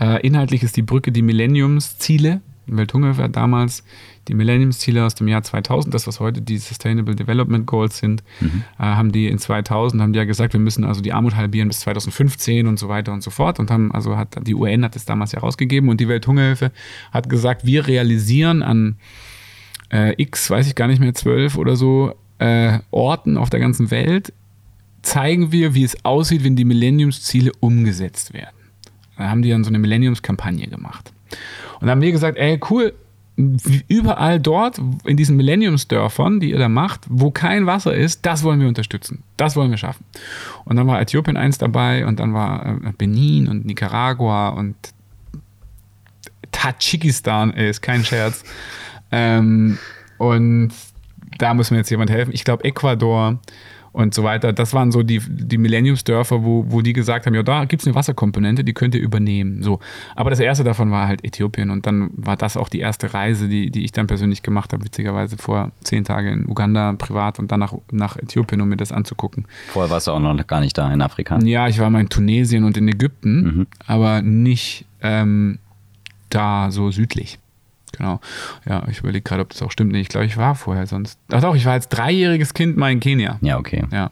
äh, inhaltlich ist die Brücke die Millenniumsziele. Welthungerhilfe hat damals die Millenniumsziele aus dem Jahr 2000, das was heute die Sustainable Development Goals sind, mhm. äh, haben die in 2000 haben die ja gesagt, wir müssen also die Armut halbieren bis 2015 und so weiter und so fort und haben also hat die UN hat es damals ja rausgegeben und die Welthungerhilfe hat gesagt, wir realisieren an äh, X, weiß ich gar nicht mehr, zwölf oder so äh, Orten auf der ganzen Welt zeigen wir, wie es aussieht, wenn die Millenniumsziele umgesetzt werden. Da haben die dann so eine Millenniumskampagne gemacht. Und haben wir gesagt, ey, cool, überall dort in diesen Millenniumsdörfern, die ihr da macht, wo kein Wasser ist, das wollen wir unterstützen. Das wollen wir schaffen. Und dann war Äthiopien eins dabei und dann war äh, Benin und Nicaragua und Tadschikistan, ist kein Scherz. ähm, und da muss mir jetzt jemand helfen. Ich glaube Ecuador und so weiter. Das waren so die, die Millenniumsdörfer, wo, wo die gesagt haben, ja, da gibt es eine Wasserkomponente, die könnt ihr übernehmen. So. Aber das erste davon war halt Äthiopien und dann war das auch die erste Reise, die, die ich dann persönlich gemacht habe, witzigerweise vor zehn Tagen in Uganda privat und dann nach, nach Äthiopien, um mir das anzugucken. Vorher warst du auch noch gar nicht da in Afrika? Ja, ich war mal in Tunesien und in Ägypten, mhm. aber nicht ähm, da so südlich. Genau. Ja, ich überlege gerade, ob das auch stimmt. Nee, ich glaube, ich war vorher sonst. Ach doch, ich war als dreijähriges Kind mal in Kenia. Ja, okay. Ja.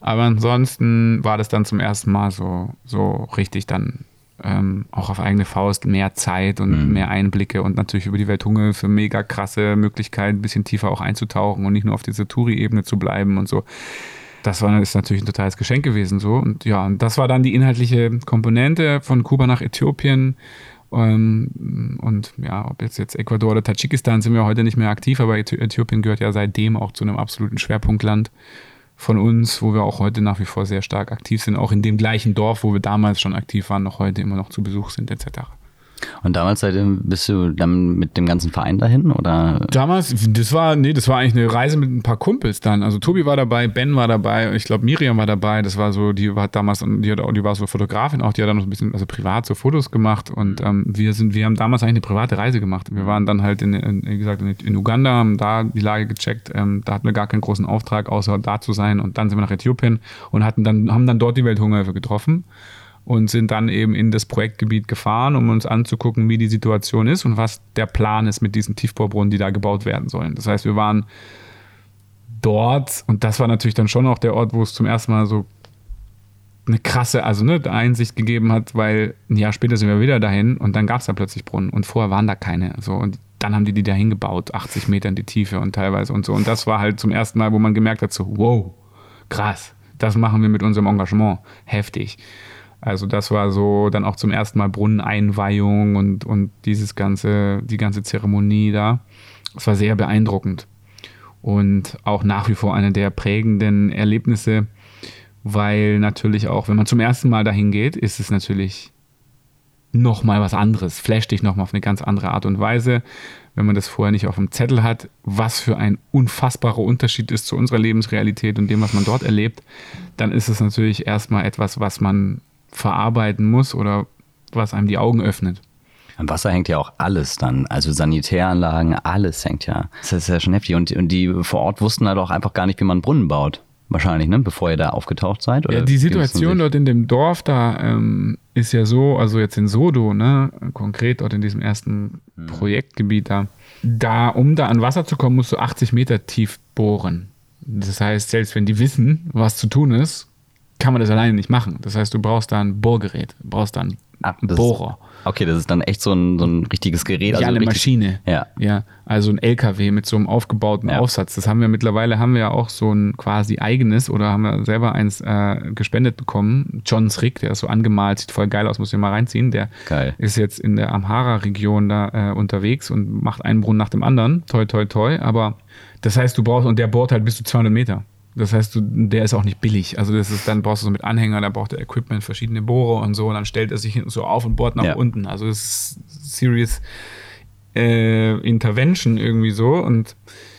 Aber ansonsten war das dann zum ersten Mal so, so richtig dann ähm, auch auf eigene Faust mehr Zeit und mhm. mehr Einblicke und natürlich über die Welthunge für mega krasse Möglichkeiten, ein bisschen tiefer auch einzutauchen und nicht nur auf dieser Touri-Ebene zu bleiben und so. Das war, ist natürlich ein totales Geschenk gewesen so. Und ja, und das war dann die inhaltliche Komponente von Kuba nach Äthiopien und ja, ob jetzt, jetzt Ecuador oder Tadschikistan sind wir heute nicht mehr aktiv, aber Äthiopien gehört ja seitdem auch zu einem absoluten Schwerpunktland von uns, wo wir auch heute nach wie vor sehr stark aktiv sind, auch in dem gleichen Dorf, wo wir damals schon aktiv waren, noch heute immer noch zu Besuch sind, etc. Und damals seitdem bist du dann mit dem ganzen Verein dahin oder? Damals, das war, nee, das war eigentlich eine Reise mit ein paar Kumpels dann. Also Tobi war dabei, Ben war dabei, ich glaube Miriam war dabei. Das war so, die war damals, die, hat, die war so Fotografin auch, die hat dann noch ein bisschen, also privat so Fotos gemacht und ähm, wir sind, wir haben damals eigentlich eine private Reise gemacht. Wir waren dann halt in, in wie gesagt, in, in, Uganda, haben da die Lage gecheckt. Ähm, da hatten wir gar keinen großen Auftrag, außer da zu sein und dann sind wir nach Äthiopien und hatten dann, haben dann dort die Welthungerhilfe getroffen und sind dann eben in das Projektgebiet gefahren, um uns anzugucken, wie die Situation ist und was der Plan ist mit diesen Tiefbohrbrunnen, die da gebaut werden sollen. Das heißt, wir waren dort und das war natürlich dann schon auch der Ort, wo es zum ersten Mal so eine krasse, also ne, Einsicht gegeben hat, weil ein Jahr später sind wir wieder dahin und dann gab es da plötzlich Brunnen und vorher waren da keine. So und dann haben die die da hingebaut, 80 Meter in die Tiefe und teilweise und so. Und das war halt zum ersten Mal, wo man gemerkt hat, so, wow, krass, das machen wir mit unserem Engagement. Heftig. Also das war so dann auch zum ersten Mal Brunneneinweihung und, und dieses ganze, die ganze Zeremonie da. Es war sehr beeindruckend. Und auch nach wie vor eine der prägenden Erlebnisse, weil natürlich auch, wenn man zum ersten Mal dahin geht, ist es natürlich nochmal was anderes, flasht dich nochmal auf eine ganz andere Art und Weise, wenn man das vorher nicht auf dem Zettel hat, was für ein unfassbarer Unterschied ist zu unserer Lebensrealität und dem, was man dort erlebt, dann ist es natürlich erstmal etwas, was man verarbeiten muss oder was einem die Augen öffnet. Am Wasser hängt ja auch alles dann, also Sanitäranlagen, alles hängt ja. Das ist ja schon heftig. Und, und die vor Ort wussten halt auch einfach gar nicht, wie man einen Brunnen baut. Wahrscheinlich, ne? Bevor ihr da aufgetaucht seid? Oder ja, die Situation dort in dem Dorf da ähm, ist ja so, also jetzt in Sodo, ne? Konkret dort in diesem ersten mhm. Projektgebiet da. Da, um da an Wasser zu kommen, musst du 80 Meter tief bohren. Das heißt, selbst wenn die wissen, was zu tun ist, kann man das alleine nicht machen. Das heißt, du brauchst da ein Bohrgerät, brauchst da einen Ach, Bohrer. Okay, das ist dann echt so ein, so ein richtiges Gerät. Ja, also eine richtig, Maschine. Ja. ja. Also ein LKW mit so einem aufgebauten ja. Aufsatz. Das haben wir mittlerweile, haben wir ja auch so ein quasi eigenes oder haben wir selber eins äh, gespendet bekommen. Johns Rick, der ist so angemalt, sieht voll geil aus, muss ich mal reinziehen. Der geil. ist jetzt in der Amhara-Region da äh, unterwegs und macht einen Brunnen nach dem anderen. Toi, toi, toi. Aber das heißt, du brauchst, und der bohrt halt bis zu 200 Meter. Das heißt, du, der ist auch nicht billig. Also das ist dann brauchst du so mit Anhänger, da braucht er Equipment, verschiedene Bohrer und so. Und dann stellt er sich hinten so auf und bohrt nach ja. unten. Also das ist Serious äh, Intervention irgendwie so. Und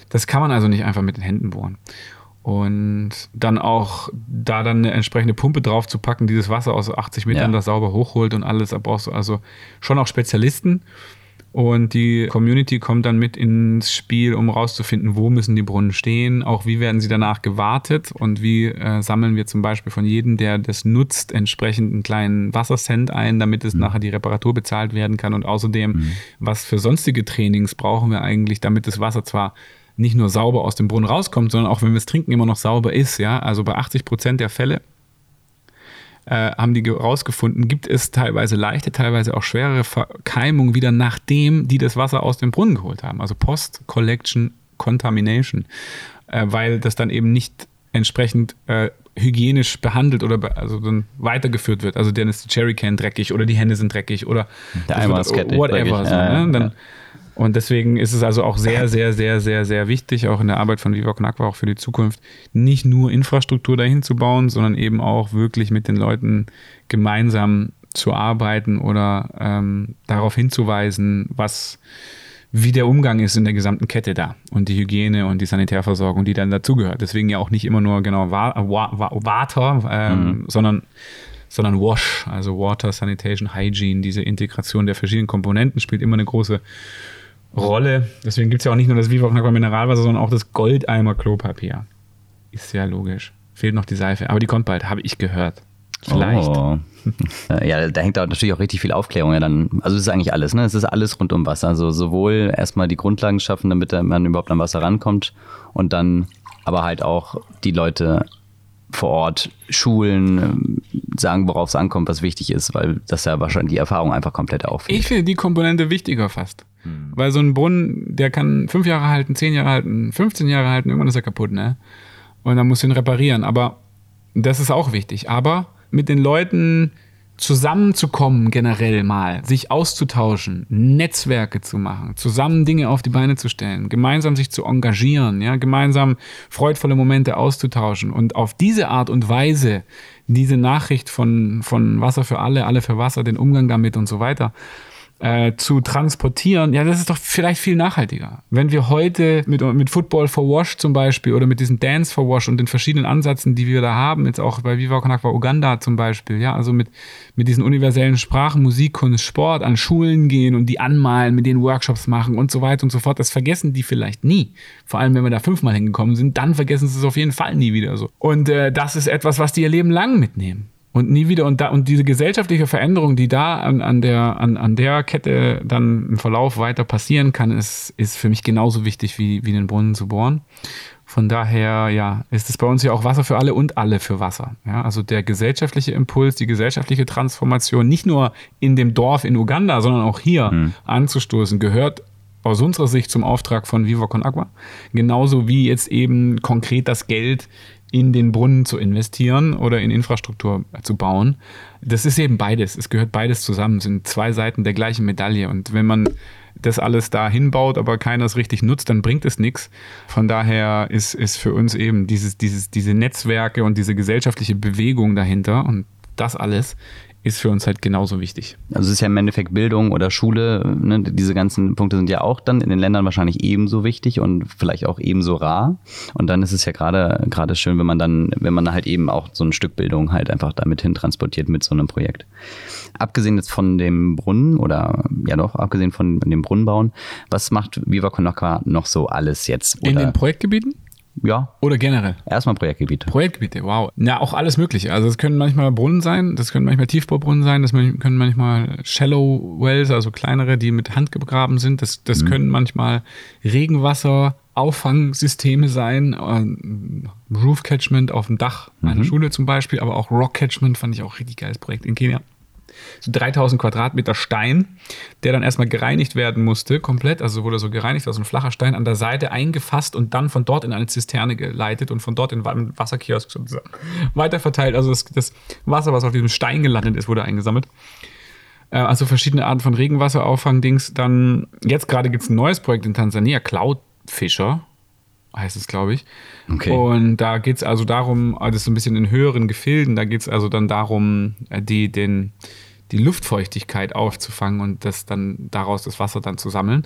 das kann man also nicht einfach mit den Händen bohren. Und dann auch da dann eine entsprechende Pumpe drauf zu packen, dieses Wasser aus 80 Metern ja. das sauber hochholt und alles. Da brauchst du also schon auch Spezialisten. Und die Community kommt dann mit ins Spiel, um rauszufinden, wo müssen die Brunnen stehen, auch wie werden sie danach gewartet und wie äh, sammeln wir zum Beispiel von jedem, der das nutzt, entsprechend einen kleinen Wassercent ein, damit es mhm. nachher die Reparatur bezahlt werden kann. Und außerdem, mhm. was für sonstige Trainings brauchen wir eigentlich, damit das Wasser zwar nicht nur sauber aus dem Brunnen rauskommt, sondern auch wenn wir es trinken, immer noch sauber ist. Ja, also bei 80 Prozent der Fälle äh, haben die herausgefunden, gibt es teilweise leichte, teilweise auch schwerere Verkeimung wieder, nachdem die das Wasser aus dem Brunnen geholt haben. Also Post-Collection Contamination, äh, weil das dann eben nicht entsprechend äh, hygienisch behandelt oder also dann weitergeführt wird. Also dann ist die Cherrycan dreckig oder die Hände sind dreckig oder der Eimer ist whatever. So, ne? dann. Und deswegen ist es also auch sehr, sehr, sehr, sehr, sehr wichtig, auch in der Arbeit von Viva Con Aqua, auch für die Zukunft, nicht nur Infrastruktur dahin zu bauen, sondern eben auch wirklich mit den Leuten gemeinsam zu arbeiten oder ähm, darauf hinzuweisen, was wie der Umgang ist in der gesamten Kette da und die Hygiene und die Sanitärversorgung, die dann dazugehört. Deswegen ja auch nicht immer nur genau Water, ähm, mhm. sondern sondern Wash, also Water, Sanitation, Hygiene, diese Integration der verschiedenen Komponenten spielt immer eine große Rolle. Deswegen gibt es ja auch nicht nur das Viva Aqua Mineralwasser, sondern auch das Goldeimer Klopapier. Ist ja logisch. Fehlt noch die Seife. Aber die kommt bald, habe ich gehört. Vielleicht. Oh. ja, da hängt da natürlich auch richtig viel Aufklärung ja dann. Also es ist eigentlich alles, ne? Es ist alles rund um Wasser. Also sowohl erstmal die Grundlagen schaffen, damit man überhaupt an Wasser rankommt und dann aber halt auch die Leute vor Ort schulen, ähm, sagen, worauf es ankommt, was wichtig ist, weil das ja wahrscheinlich die Erfahrung einfach komplett auffällt. Ich finde die Komponente wichtiger fast. Hm. Weil so ein Brunnen, der kann fünf Jahre halten, zehn Jahre halten, 15 Jahre halten, irgendwann ist er kaputt, ne? Und dann musst du ihn reparieren. Aber das ist auch wichtig. Aber mit den Leuten zusammenzukommen generell mal, sich auszutauschen, Netzwerke zu machen, zusammen Dinge auf die Beine zu stellen, gemeinsam sich zu engagieren, ja, gemeinsam freudvolle Momente auszutauschen und auf diese Art und Weise diese Nachricht von, von Wasser für alle, alle für Wasser, den Umgang damit und so weiter, äh, zu transportieren, ja, das ist doch vielleicht viel nachhaltiger. Wenn wir heute mit, mit Football for Wash zum Beispiel oder mit diesem Dance for Wash und den verschiedenen Ansätzen, die wir da haben, jetzt auch bei Viva Con Aqua Uganda zum Beispiel, ja, also mit, mit diesen universellen Sprachen, Musik, Kunst, Sport an Schulen gehen und die anmalen, mit denen Workshops machen und so weiter und so fort, das vergessen die vielleicht nie. Vor allem, wenn wir da fünfmal hingekommen sind, dann vergessen sie es auf jeden Fall nie wieder so. Und äh, das ist etwas, was die ihr Leben lang mitnehmen. Und nie wieder. Und, da, und diese gesellschaftliche Veränderung, die da an, an, der, an, an der Kette dann im Verlauf weiter passieren kann, ist, ist für mich genauso wichtig, wie, wie den Brunnen zu bohren. Von daher, ja, ist es bei uns ja auch Wasser für alle und alle für Wasser. Ja, also der gesellschaftliche Impuls, die gesellschaftliche Transformation, nicht nur in dem Dorf in Uganda, sondern auch hier mhm. anzustoßen, gehört aus unserer Sicht zum Auftrag von Viva Con Agua. Genauso wie jetzt eben konkret das Geld in den Brunnen zu investieren oder in Infrastruktur zu bauen. Das ist eben beides. Es gehört beides zusammen. Es sind zwei Seiten der gleichen Medaille. Und wenn man das alles da hinbaut, aber keiner es richtig nutzt, dann bringt es nichts. Von daher ist, ist für uns eben dieses, dieses, diese Netzwerke und diese gesellschaftliche Bewegung dahinter und das alles ist für uns halt genauso wichtig. Also es ist ja im Endeffekt Bildung oder Schule, ne? diese ganzen Punkte sind ja auch dann in den Ländern wahrscheinlich ebenso wichtig und vielleicht auch ebenso rar. Und dann ist es ja gerade gerade schön, wenn man dann, wenn man halt eben auch so ein Stück Bildung halt einfach damit hin transportiert mit so einem Projekt. Abgesehen jetzt von dem Brunnen oder ja doch, abgesehen von dem Brunnenbauen, was macht Viva Conakwa noch so alles jetzt? Oder? In den Projektgebieten? Ja. Oder generell? Erstmal Projektgebiete. Projektgebiete, wow. Ja, auch alles Mögliche. Also es können manchmal Brunnen sein, das können manchmal Tiefbaubrunnen sein, das können manchmal Shallow Wells, also kleinere, die mit Hand gegraben sind. Das, das mhm. können manchmal Regenwasser. Auffangsysteme sein, äh, Roof Catchment auf dem Dach meiner mhm. Schule zum Beispiel, aber auch Rock Catchment fand ich auch richtig geiles Projekt in Kenia so 3000 Quadratmeter Stein, der dann erstmal gereinigt werden musste, komplett. Also wurde so gereinigt, also ein flacher Stein an der Seite eingefasst und dann von dort in eine Zisterne geleitet und von dort in einen Wasserkiosk sozusagen weiterverteilt. Also das, das Wasser, was auf diesem Stein gelandet ist, wurde eingesammelt äh, also verschiedene Arten von Regenwasserauffang-Dings. Dann, jetzt gerade gibt es ein neues Projekt in Tansania, Cloudfisher heißt es, glaube ich. Okay. Und da geht es also darum, das ist so ein bisschen in höheren Gefilden, da geht es also dann darum, äh, die, den, die Luftfeuchtigkeit aufzufangen und das dann daraus das Wasser dann zu sammeln.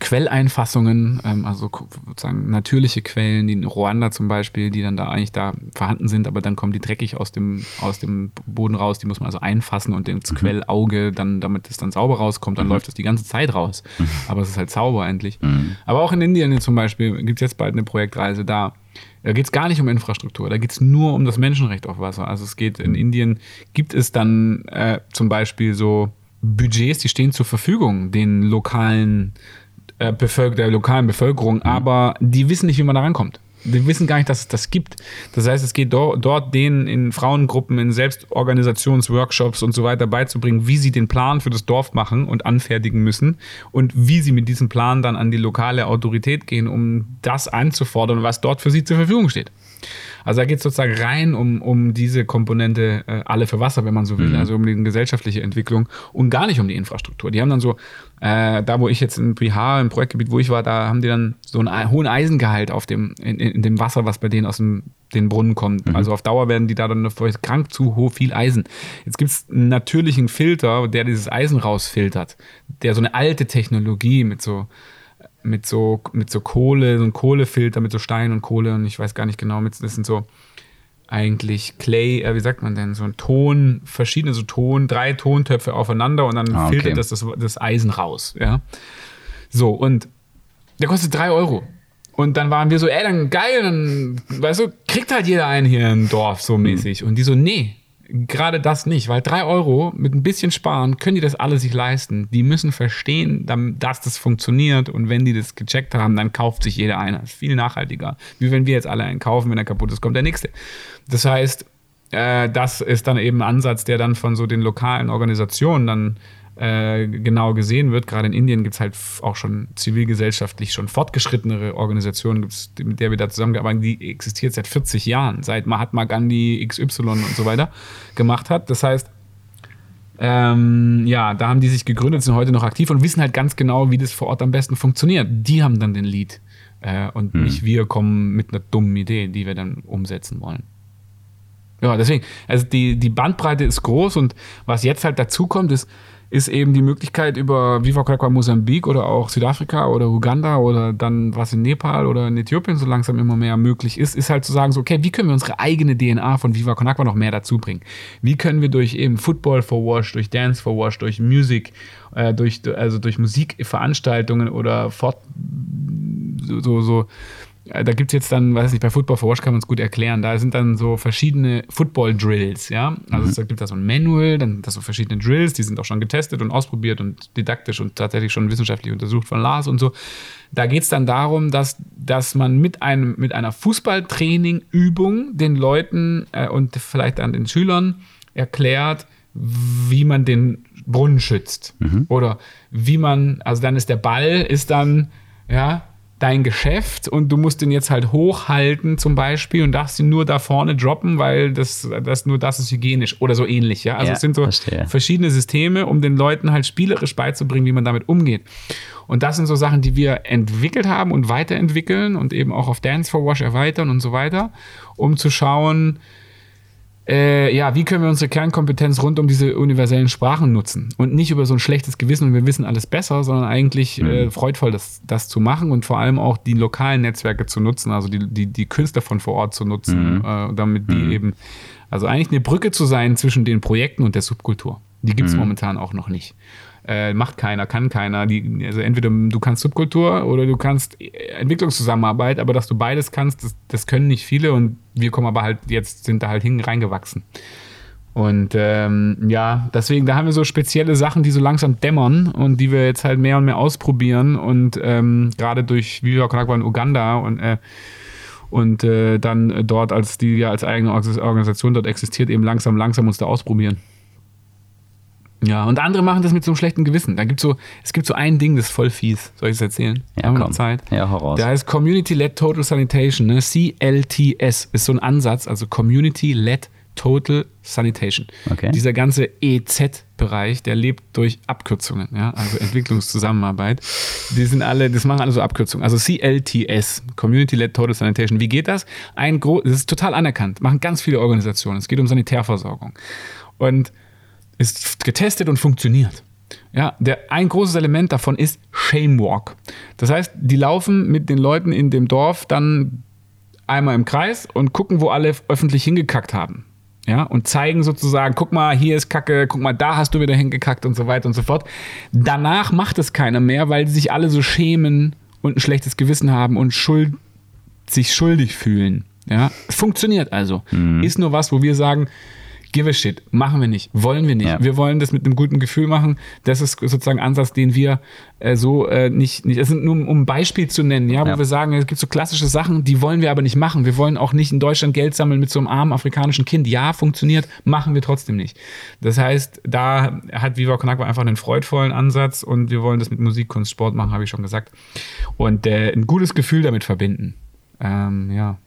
Quelleinfassungen, ähm, also sozusagen natürliche Quellen, die in Ruanda zum Beispiel, die dann da eigentlich da vorhanden sind, aber dann kommen die dreckig aus dem, aus dem Boden raus, die muss man also einfassen und ins mhm. Quellauge dann, damit es dann sauber rauskommt, dann mhm. läuft es die ganze Zeit raus. Mhm. Aber es ist halt sauber endlich. Mhm. Aber auch in Indien zum Beispiel gibt es jetzt bald eine Projektreise da da geht es gar nicht um Infrastruktur, da geht es nur um das Menschenrecht auf Wasser. Also es geht in. Indien, gibt es dann äh, zum Beispiel so Budgets, die stehen zur Verfügung den lokalen äh, der lokalen Bevölkerung, mhm. aber die wissen nicht, wie man da rankommt die wissen gar nicht, dass es das gibt. Das heißt, es geht do dort denen in Frauengruppen, in Selbstorganisationsworkshops und so weiter beizubringen, wie sie den Plan für das Dorf machen und anfertigen müssen und wie sie mit diesem Plan dann an die lokale Autorität gehen, um das einzufordern, was dort für sie zur Verfügung steht. Also da geht es sozusagen rein um, um diese Komponente äh, alle für Wasser, wenn man so will, mhm. also um die gesellschaftliche Entwicklung und gar nicht um die Infrastruktur. Die haben dann so, äh, da wo ich jetzt in Bihar, im Projektgebiet, wo ich war, da haben die dann so einen hohen Eisengehalt auf dem, in, in dem Wasser, was bei denen aus dem, den Brunnen kommt. Mhm. Also auf Dauer werden die da dann krank zu hoch viel Eisen. Jetzt gibt es einen natürlichen Filter, der dieses Eisen rausfiltert, der so eine alte Technologie mit so mit so, mit so Kohle, so ein Kohlefilter mit so Stein und Kohle und ich weiß gar nicht genau, das sind so eigentlich Clay, äh, wie sagt man denn, so ein Ton, verschiedene so Ton, drei Tontöpfe aufeinander und dann ah, okay. filtert das, das das Eisen raus, ja. So, und der kostet drei Euro. Und dann waren wir so, ey, dann geil, dann, weißt du, kriegt halt jeder einen hier im Dorf so mäßig. Mhm. Und die so, nee, gerade das nicht, weil drei Euro mit ein bisschen Sparen können die das alle sich leisten. Die müssen verstehen, dass das funktioniert und wenn die das gecheckt haben, dann kauft sich jeder einer. Ist viel nachhaltiger. Wie wenn wir jetzt alle einen kaufen, wenn er kaputt ist, kommt der nächste. Das heißt, äh, das ist dann eben ein Ansatz, der dann von so den lokalen Organisationen dann äh, genau gesehen wird. Gerade in Indien gibt es halt auch schon zivilgesellschaftlich schon fortgeschrittenere Organisationen, mit der wir da zusammengearbeitet haben, die existiert seit 40 Jahren, seit Mahatma Gandhi XY und so weiter gemacht hat. Das heißt, ähm, ja, da haben die sich gegründet, sind heute noch aktiv und wissen halt ganz genau, wie das vor Ort am besten funktioniert. Die haben dann den Lead äh, und hm. nicht wir kommen mit einer dummen Idee, die wir dann umsetzen wollen. Ja, deswegen, also die, die Bandbreite ist groß und was jetzt halt dazu kommt, ist, ist eben die Möglichkeit über Viva Con Mosambik oder auch Südafrika oder Uganda oder dann was in Nepal oder in Äthiopien so langsam immer mehr möglich ist, ist halt zu sagen, so, okay, wie können wir unsere eigene DNA von Viva Con noch mehr dazu bringen? Wie können wir durch eben Football for Wash, durch Dance for Wash, durch Music, äh, durch, also durch Musikveranstaltungen oder fort, so, so da gibt es jetzt dann, weiß nicht, bei Football for Watch kann man es gut erklären, da sind dann so verschiedene Football-Drills, ja. Also mhm. es gibt da so ein Manual, dann das so verschiedene Drills, die sind auch schon getestet und ausprobiert und didaktisch und tatsächlich schon wissenschaftlich untersucht von Lars und so. Da geht es dann darum, dass, dass man mit, einem, mit einer Fußballtraining-Übung den Leuten äh, und vielleicht an den Schülern erklärt, wie man den Brunnen schützt. Mhm. Oder wie man, also dann ist der Ball, ist dann, ja, dein Geschäft und du musst den jetzt halt hochhalten zum Beispiel und darfst ihn nur da vorne droppen, weil das, das nur das ist hygienisch oder so ähnlich. Ja? Also ja, es sind so verstehe. verschiedene Systeme, um den Leuten halt spielerisch beizubringen, wie man damit umgeht. Und das sind so Sachen, die wir entwickelt haben und weiterentwickeln und eben auch auf Dance for Wash erweitern und so weiter, um zu schauen, äh, ja, wie können wir unsere Kernkompetenz rund um diese universellen Sprachen nutzen und nicht über so ein schlechtes Gewissen und wir wissen alles besser, sondern eigentlich mhm. äh, freudvoll das, das zu machen und vor allem auch die lokalen Netzwerke zu nutzen, also die, die, die Künstler von vor Ort zu nutzen, mhm. äh, damit die mhm. eben, also eigentlich eine Brücke zu sein zwischen den Projekten und der Subkultur. Die gibt es mhm. momentan auch noch nicht. Äh, macht keiner, kann keiner. Die, also entweder du kannst Subkultur oder du kannst Entwicklungszusammenarbeit, aber dass du beides kannst, das, das können nicht viele und wir kommen aber halt jetzt, sind da halt hin reingewachsen. Und ähm, ja, deswegen, da haben wir so spezielle Sachen, die so langsam dämmern und die wir jetzt halt mehr und mehr ausprobieren. Und ähm, gerade durch Viva Konakwa in Uganda und, äh, und äh, dann dort, als die ja als eigene Organisation dort existiert, eben langsam, langsam uns da ausprobieren. Ja, und andere machen das mit so einem schlechten Gewissen. Da gibt so, es gibt so ein Ding, das ist voll fies. Soll ich es erzählen? Ja, Haben wir noch Zeit? Ja, heraus. Der heißt Community-Led Total Sanitation, ne? CLTS ist so ein Ansatz, also Community-Led Total Sanitation. Okay. Dieser ganze EZ-Bereich, der lebt durch Abkürzungen, ja, also Entwicklungszusammenarbeit. Die sind alle, das machen alle so Abkürzungen. Also CLTS, Community-Led Total Sanitation. Wie geht das? Ein das ist total anerkannt, machen ganz viele Organisationen. Es geht um Sanitärversorgung. Und ist getestet und funktioniert. Ja, der, ein großes Element davon ist Shamewalk. Das heißt, die laufen mit den Leuten in dem Dorf dann einmal im Kreis und gucken, wo alle öffentlich hingekackt haben. Ja, und zeigen sozusagen, guck mal, hier ist Kacke, guck mal, da hast du wieder hingekackt und so weiter und so fort. Danach macht es keiner mehr, weil sich alle so schämen und ein schlechtes Gewissen haben und schuld, sich schuldig fühlen. Ja, funktioniert also. Mhm. Ist nur was, wo wir sagen, give a shit. Machen wir nicht. Wollen wir nicht. Ja. Wir wollen das mit einem guten Gefühl machen. Das ist sozusagen ein Ansatz, den wir äh, so äh, nicht, nicht, das sind nur um ein Beispiel zu nennen, ja, wo ja. wir sagen, es gibt so klassische Sachen, die wollen wir aber nicht machen. Wir wollen auch nicht in Deutschland Geld sammeln mit so einem armen afrikanischen Kind. Ja, funktioniert, machen wir trotzdem nicht. Das heißt, da hat Viva Con einfach einen freudvollen Ansatz und wir wollen das mit Musik, Kunst, Sport machen, habe ich schon gesagt. Und äh, ein gutes Gefühl damit verbinden. Ähm, ja.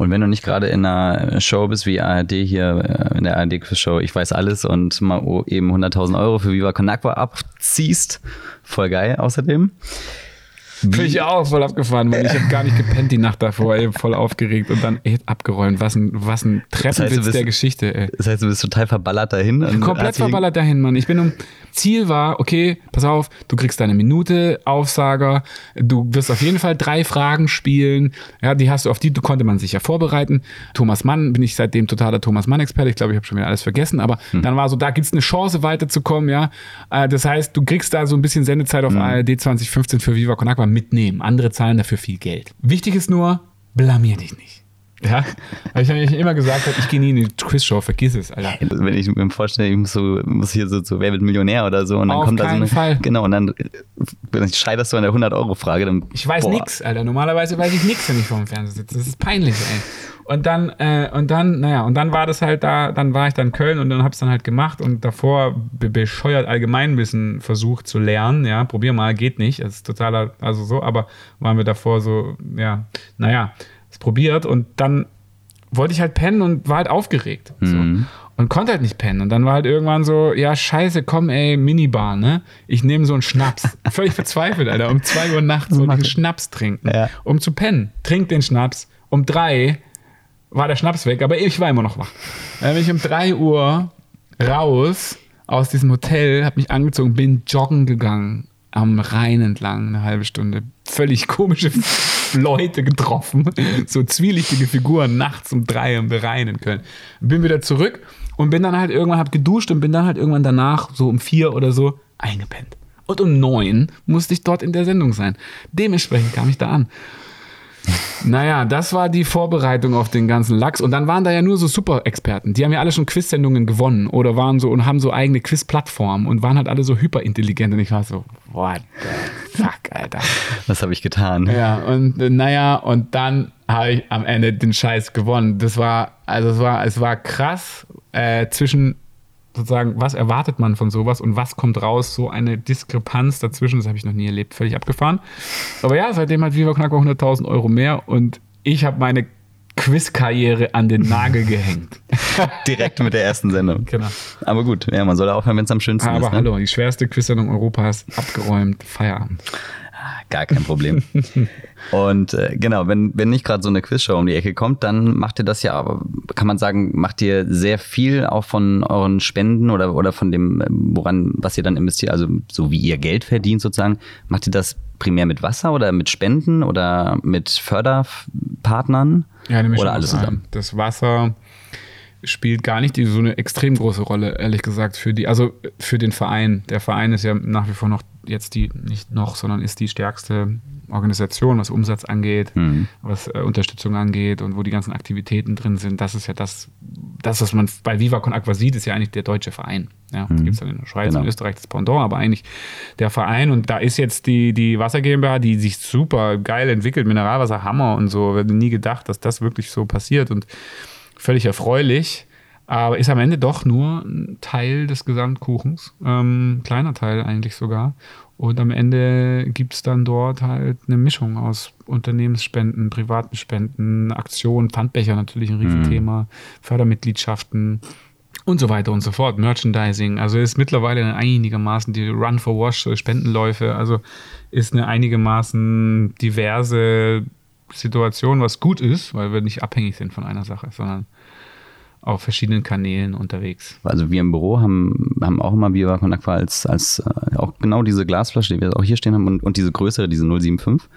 Und wenn du nicht gerade in einer Show bist wie ARD hier, äh, in der ARD-Show, ich weiß alles und mal eben 100.000 Euro für Viva Con abziehst, voll geil außerdem. Bin ich auch voll abgefahren, weil ich habe gar nicht gepennt die Nacht davor, ey, voll aufgeregt und dann ey, abgeräumt. Was ein, was ein Treppenwitz das heißt, der Geschichte, ey. Das heißt, du bist total verballert dahin? Komplett verballert dahin, Mann. Ich bin um, Ziel war, okay, pass auf, du kriegst deine Minute, Aufsager, du wirst auf jeden Fall drei Fragen spielen, ja, die hast du, auf die konnte man sich ja vorbereiten. Thomas Mann, bin ich seitdem totaler Thomas Mann-Experte, ich glaube, ich habe schon wieder alles vergessen, aber hm. dann war so, da gibt's eine Chance weiterzukommen, ja. Äh, das heißt, du kriegst da so ein bisschen Sendezeit auf hm. ARD 2015 für Viva Con Agua mitnehmen. Andere zahlen dafür viel Geld. Wichtig ist nur, blamier dich nicht. Ja, weil ich eigentlich immer gesagt habe, ich gehe nie in die Quizshow, vergiss es, Alter. Wenn ich mir vorstelle, ich muss, so, muss hier so zu Wer wird Millionär oder so und dann Auf kommt da so eine, Fall. Genau, und dann, dann scheiterst du an der 100-Euro-Frage. Ich weiß nichts, Alter. Normalerweise weiß ich nichts, wenn ich vor dem Fernseher sitze. Das ist peinlich, ey. Und dann, äh, und dann, naja, und dann war das halt da, dann war ich dann in Köln und dann hab's dann halt gemacht und davor be bescheuert Allgemeinwissen versucht zu lernen, ja, probier mal, geht nicht, das ist totaler, also so, aber waren wir davor so, ja, naja, es probiert und dann wollte ich halt pennen und war halt aufgeregt. So. Mhm. Und konnte halt nicht pennen. Und dann war halt irgendwann so, ja, scheiße, komm, ey, Minibar, ne? Ich nehme so einen Schnaps. Völlig verzweifelt, Alter. Um zwei Uhr nachts so einen Schnaps trinken. Ja. Um zu pennen. Trink den Schnaps. Um drei war der Schnaps weg, aber ich war immer noch wach. Dann bin ich um drei Uhr raus aus diesem Hotel, hab mich angezogen, bin joggen gegangen am Rhein entlang, eine halbe Stunde. Völlig komische Leute getroffen. So zwielichtige Figuren nachts um drei am Rhein in Köln. Bin wieder zurück und bin dann halt irgendwann, hab geduscht und bin dann halt irgendwann danach, so um vier oder so, eingepennt. Und um neun musste ich dort in der Sendung sein. Dementsprechend kam ich da an. Naja, das war die Vorbereitung auf den ganzen Lachs. Und dann waren da ja nur so Super-Experten. Die haben ja alle schon Quiz-Sendungen gewonnen oder waren so und haben so eigene Quiz-Plattformen und waren halt alle so hyperintelligent. Und ich war so, what the fuck, Alter. Was habe ich getan? Ja, und naja, und dann habe ich am Ende den Scheiß gewonnen. Das war, also es war, es war krass äh, zwischen sozusagen, was erwartet man von sowas und was kommt raus, so eine Diskrepanz dazwischen, das habe ich noch nie erlebt, völlig abgefahren. Aber ja, seitdem hat Viva Knacker 100.000 Euro mehr und ich habe meine Quizkarriere an den Nagel gehängt. Direkt mit der ersten Sendung. Genau. Aber gut, ja, man soll aufhören, wenn es am schönsten Aber ist. Aber ne? hallo, die schwerste Quizsendung Europas abgeräumt, Feierabend. Gar kein Problem. und äh, genau, wenn, wenn nicht gerade so eine Quizshow um die Ecke kommt, dann macht ihr das ja, aber kann man sagen, macht ihr sehr viel auch von euren Spenden oder, oder von dem, woran, was ihr dann investiert, also so wie ihr Geld verdient sozusagen, macht ihr das primär mit Wasser oder mit Spenden oder mit Förderpartnern? Ja, oder alles zusammen? Das Wasser spielt gar nicht die, so eine extrem große Rolle, ehrlich gesagt, für die, also für den Verein. Der Verein ist ja nach wie vor noch jetzt die, nicht noch, sondern ist die stärkste Organisation, was Umsatz angeht, mhm. was äh, Unterstützung angeht und wo die ganzen Aktivitäten drin sind. Das ist ja das, das was man bei Viva Con Aqua sieht, ist ja eigentlich der deutsche Verein. Ja, mhm. gibt es dann in der Schweiz genau. und Österreich das Pendant, aber eigentlich der Verein. Und da ist jetzt die, die Wasser GmbH, die sich super geil entwickelt, Mineralwasser, Hammer und so. Wir hätten nie gedacht, dass das wirklich so passiert und völlig erfreulich aber ist am Ende doch nur ein Teil des Gesamtkuchens, ähm, kleiner Teil eigentlich sogar. Und am Ende gibt es dann dort halt eine Mischung aus Unternehmensspenden, privaten Spenden, Aktionen, Pfandbecher natürlich ein Riesenthema, mhm. Fördermitgliedschaften und so weiter und so fort, Merchandising. Also ist mittlerweile einigermaßen die Run for Wash Spendenläufe, also ist eine einigermaßen diverse Situation, was gut ist, weil wir nicht abhängig sind von einer Sache, sondern auf verschiedenen Kanälen unterwegs. Also wir im Büro haben, haben auch immer Viva Con Aqua als, als äh, auch genau diese Glasflasche, die wir auch hier stehen haben und, und diese größere, diese 075.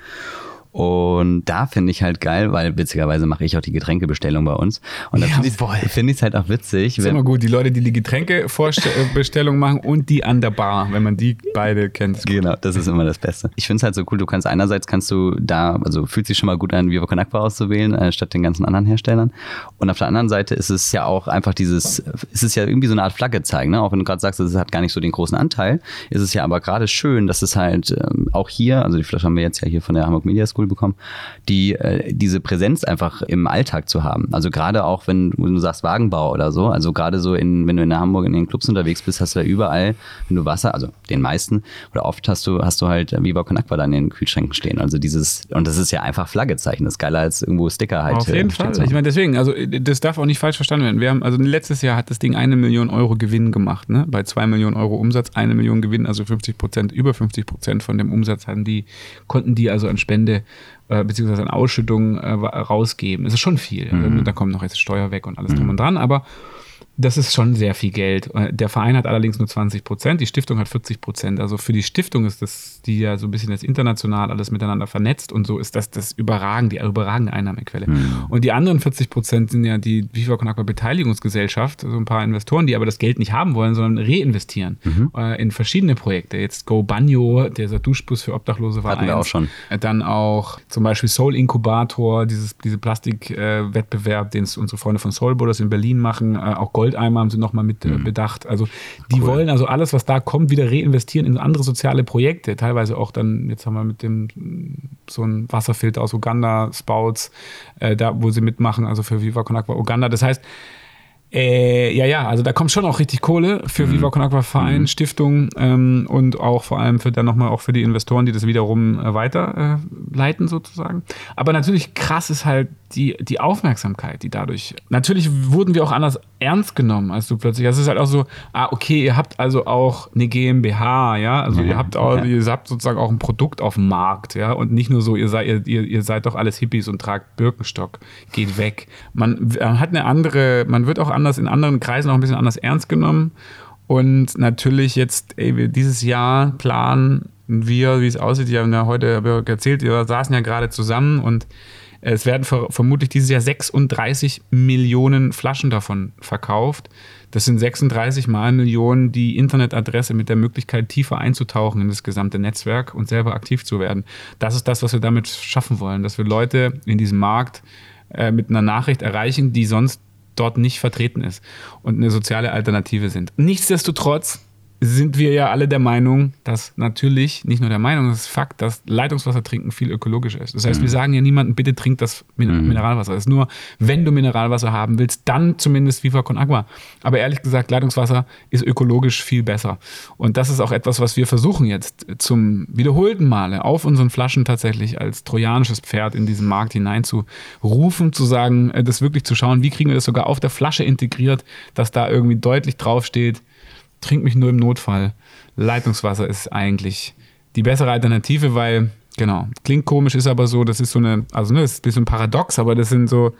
Und da finde ich halt geil, weil witzigerweise mache ich auch die Getränkebestellung bei uns. Und da finde ich es find halt auch witzig. Ist immer gut, die Leute, die die Getränkebestellung machen und die an der Bar, wenn man die beide kennt. Genau, das ist immer das Beste. Ich finde es halt so cool, du kannst einerseits kannst du da, also fühlt sich schon mal gut an, Viva Con Aqua auszuwählen, äh, statt den ganzen anderen Herstellern. Und auf der anderen Seite ist es ja auch einfach dieses, ist es ja irgendwie so eine Art Flagge zeigen, ne? Auch wenn du gerade sagst, es hat gar nicht so den großen Anteil, ist es ja aber gerade schön, dass es halt ähm, auch hier, also die Flasche haben wir jetzt ja hier von der Hamburg Media School School bekommen, die äh, diese Präsenz einfach im Alltag zu haben. Also gerade auch, wenn, wenn du sagst Wagenbau oder so, also gerade so in, wenn du in Hamburg in den Clubs unterwegs bist, hast du da überall, wenn du Wasser, also den meisten oder oft hast du, hast du halt Viva Con Aqua da in den Kühlschränken stehen. Also dieses, und das ist ja einfach Flaggezeichen, das ist geiler als irgendwo Sticker halt. Auf jeden Fall. Ich meine, deswegen, also das darf auch nicht falsch verstanden werden. Wir haben, also letztes Jahr hat das Ding eine Million Euro Gewinn gemacht, ne? Bei zwei Millionen Euro Umsatz, eine Million Gewinn, also 50 Prozent, über 50 Prozent von dem Umsatz hatten die, konnten die also an Spende äh, beziehungsweise an Ausschüttung äh, rausgeben. Das ist schon viel. Mhm. Da kommt noch jetzt Steuer weg und alles mhm. drum und dran, aber das ist schon sehr viel Geld. Äh, der Verein hat allerdings nur 20 Prozent, die Stiftung hat 40 Prozent. Also für die Stiftung ist das, die ja so ein bisschen jetzt international alles miteinander vernetzt und so, ist das das überragend, die überragende Einnahmequelle. Mhm. Und die anderen 40 Prozent sind ja die Viva Con Aqua Beteiligungsgesellschaft, so ein paar Investoren, die aber das Geld nicht haben wollen, sondern reinvestieren mhm. äh, in verschiedene Projekte. Jetzt Go Banyo, dieser Duschbus für Obdachlose war Hatten eins. wir auch schon. Äh, dann auch zum Beispiel Soul Inkubator, dieses, diese Plastikwettbewerb, äh, den unsere Freunde von Soul Brothers in Berlin machen, äh, auch Goldeimer haben sie nochmal mit äh, mhm. bedacht. Also die cool. wollen also alles, was da kommt, wieder reinvestieren in andere soziale Projekte. Teilweise auch dann, jetzt haben wir mit dem so ein Wasserfilter aus Uganda, Spouts, äh, da wo sie mitmachen, also für Viva Con Aqua Uganda. Das heißt, äh, ja, ja, also da kommt schon auch richtig Kohle für mhm. Viva Con Aqua Verein, mhm. Stiftung ähm, und auch vor allem für dann nochmal auch für die Investoren, die das wiederum äh, weiterleiten sozusagen. Aber natürlich krass ist halt die, die Aufmerksamkeit, die dadurch. Natürlich wurden wir auch anders ernst genommen, als du plötzlich. Also es ist halt auch so, ah, okay, ihr habt also auch eine GmbH, ja. Also mhm. ihr habt auch, okay. ihr habt sozusagen auch ein Produkt auf dem Markt, ja. Und nicht nur so, ihr seid, ihr, ihr seid doch alles Hippies und tragt Birkenstock, geht weg. Man, man hat eine andere, man wird auch anders in anderen Kreisen auch ein bisschen anders ernst genommen. Und natürlich jetzt, ey, wir dieses Jahr planen wir, wie es aussieht, wir haben ja heute erzählt, wir saßen ja gerade zusammen und es werden vermutlich dieses Jahr 36 Millionen Flaschen davon verkauft. Das sind 36 mal Millionen die Internetadresse mit der Möglichkeit, tiefer einzutauchen in das gesamte Netzwerk und selber aktiv zu werden. Das ist das, was wir damit schaffen wollen, dass wir Leute in diesem Markt äh, mit einer Nachricht erreichen, die sonst dort nicht vertreten ist und eine soziale Alternative sind. Nichtsdestotrotz sind wir ja alle der Meinung, dass natürlich, nicht nur der Meinung, das ist Fakt, dass Leitungswasser trinken viel ökologischer ist. Das heißt, mhm. wir sagen ja niemandem, bitte trink das mhm. Mineralwasser. Das ist nur, wenn du Mineralwasser haben willst, dann zumindest Viva Con Agua. Aber ehrlich gesagt, Leitungswasser ist ökologisch viel besser. Und das ist auch etwas, was wir versuchen jetzt zum wiederholten Male auf unseren Flaschen tatsächlich als trojanisches Pferd in diesen Markt hineinzurufen, zu sagen, äh, das wirklich zu schauen, wie kriegen wir das sogar auf der Flasche integriert, dass da irgendwie deutlich draufsteht, trink mich nur im Notfall. Leitungswasser ist eigentlich die bessere Alternative, weil, genau, klingt komisch, ist aber so, das ist so eine, also ne, ist ein bisschen paradox, aber das sind so,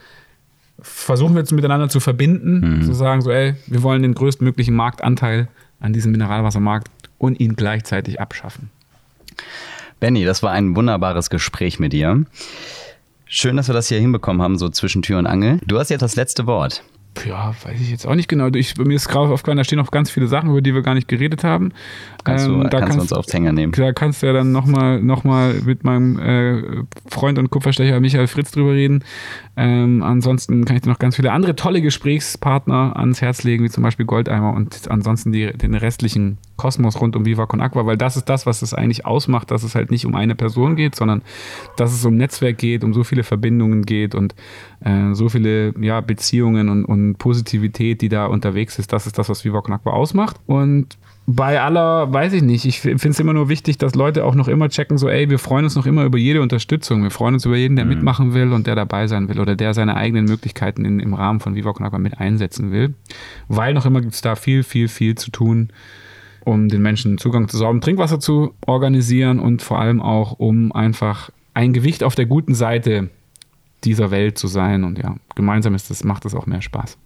versuchen wir jetzt miteinander zu verbinden, mhm. zu sagen, so, ey, wir wollen den größtmöglichen Marktanteil an diesem Mineralwassermarkt und ihn gleichzeitig abschaffen. Benny, das war ein wunderbares Gespräch mit dir. Schön, dass wir das hier hinbekommen haben, so zwischen Tür und Angel. Du hast jetzt das letzte Wort. Ja, weiß ich jetzt auch nicht genau. Ich, mir ist gerade aufgefallen, da stehen noch ganz viele Sachen, über die wir gar nicht geredet haben. Kannst du, ähm, da kannst, kannst du uns aufs Hänger nehmen. Da kannst du ja dann nochmal noch mal mit meinem äh, Freund und Kupferstecher Michael Fritz drüber reden. Ähm, ansonsten kann ich dir noch ganz viele andere tolle Gesprächspartner ans Herz legen, wie zum Beispiel Goldeimer und ansonsten die, den restlichen Kosmos rund um Viva Con Aqua, weil das ist das, was es eigentlich ausmacht, dass es halt nicht um eine Person geht, sondern dass es um Netzwerk geht, um so viele Verbindungen geht und äh, so viele ja, Beziehungen und, und Positivität, die da unterwegs ist. Das ist das, was Viva Con Aqua ausmacht. Und bei aller, weiß ich nicht, ich finde es immer nur wichtig, dass Leute auch noch immer checken, so, ey, wir freuen uns noch immer über jede Unterstützung. Wir freuen uns über jeden, der mhm. mitmachen will und der dabei sein will oder der seine eigenen Möglichkeiten in, im Rahmen von Viva Con Aqua mit einsetzen will. Weil noch immer gibt es da viel, viel, viel zu tun, um den Menschen Zugang zu sauberem Trinkwasser zu organisieren und vor allem auch, um einfach ein Gewicht auf der guten Seite dieser Welt zu sein. Und ja, gemeinsam ist das, macht es auch mehr Spaß.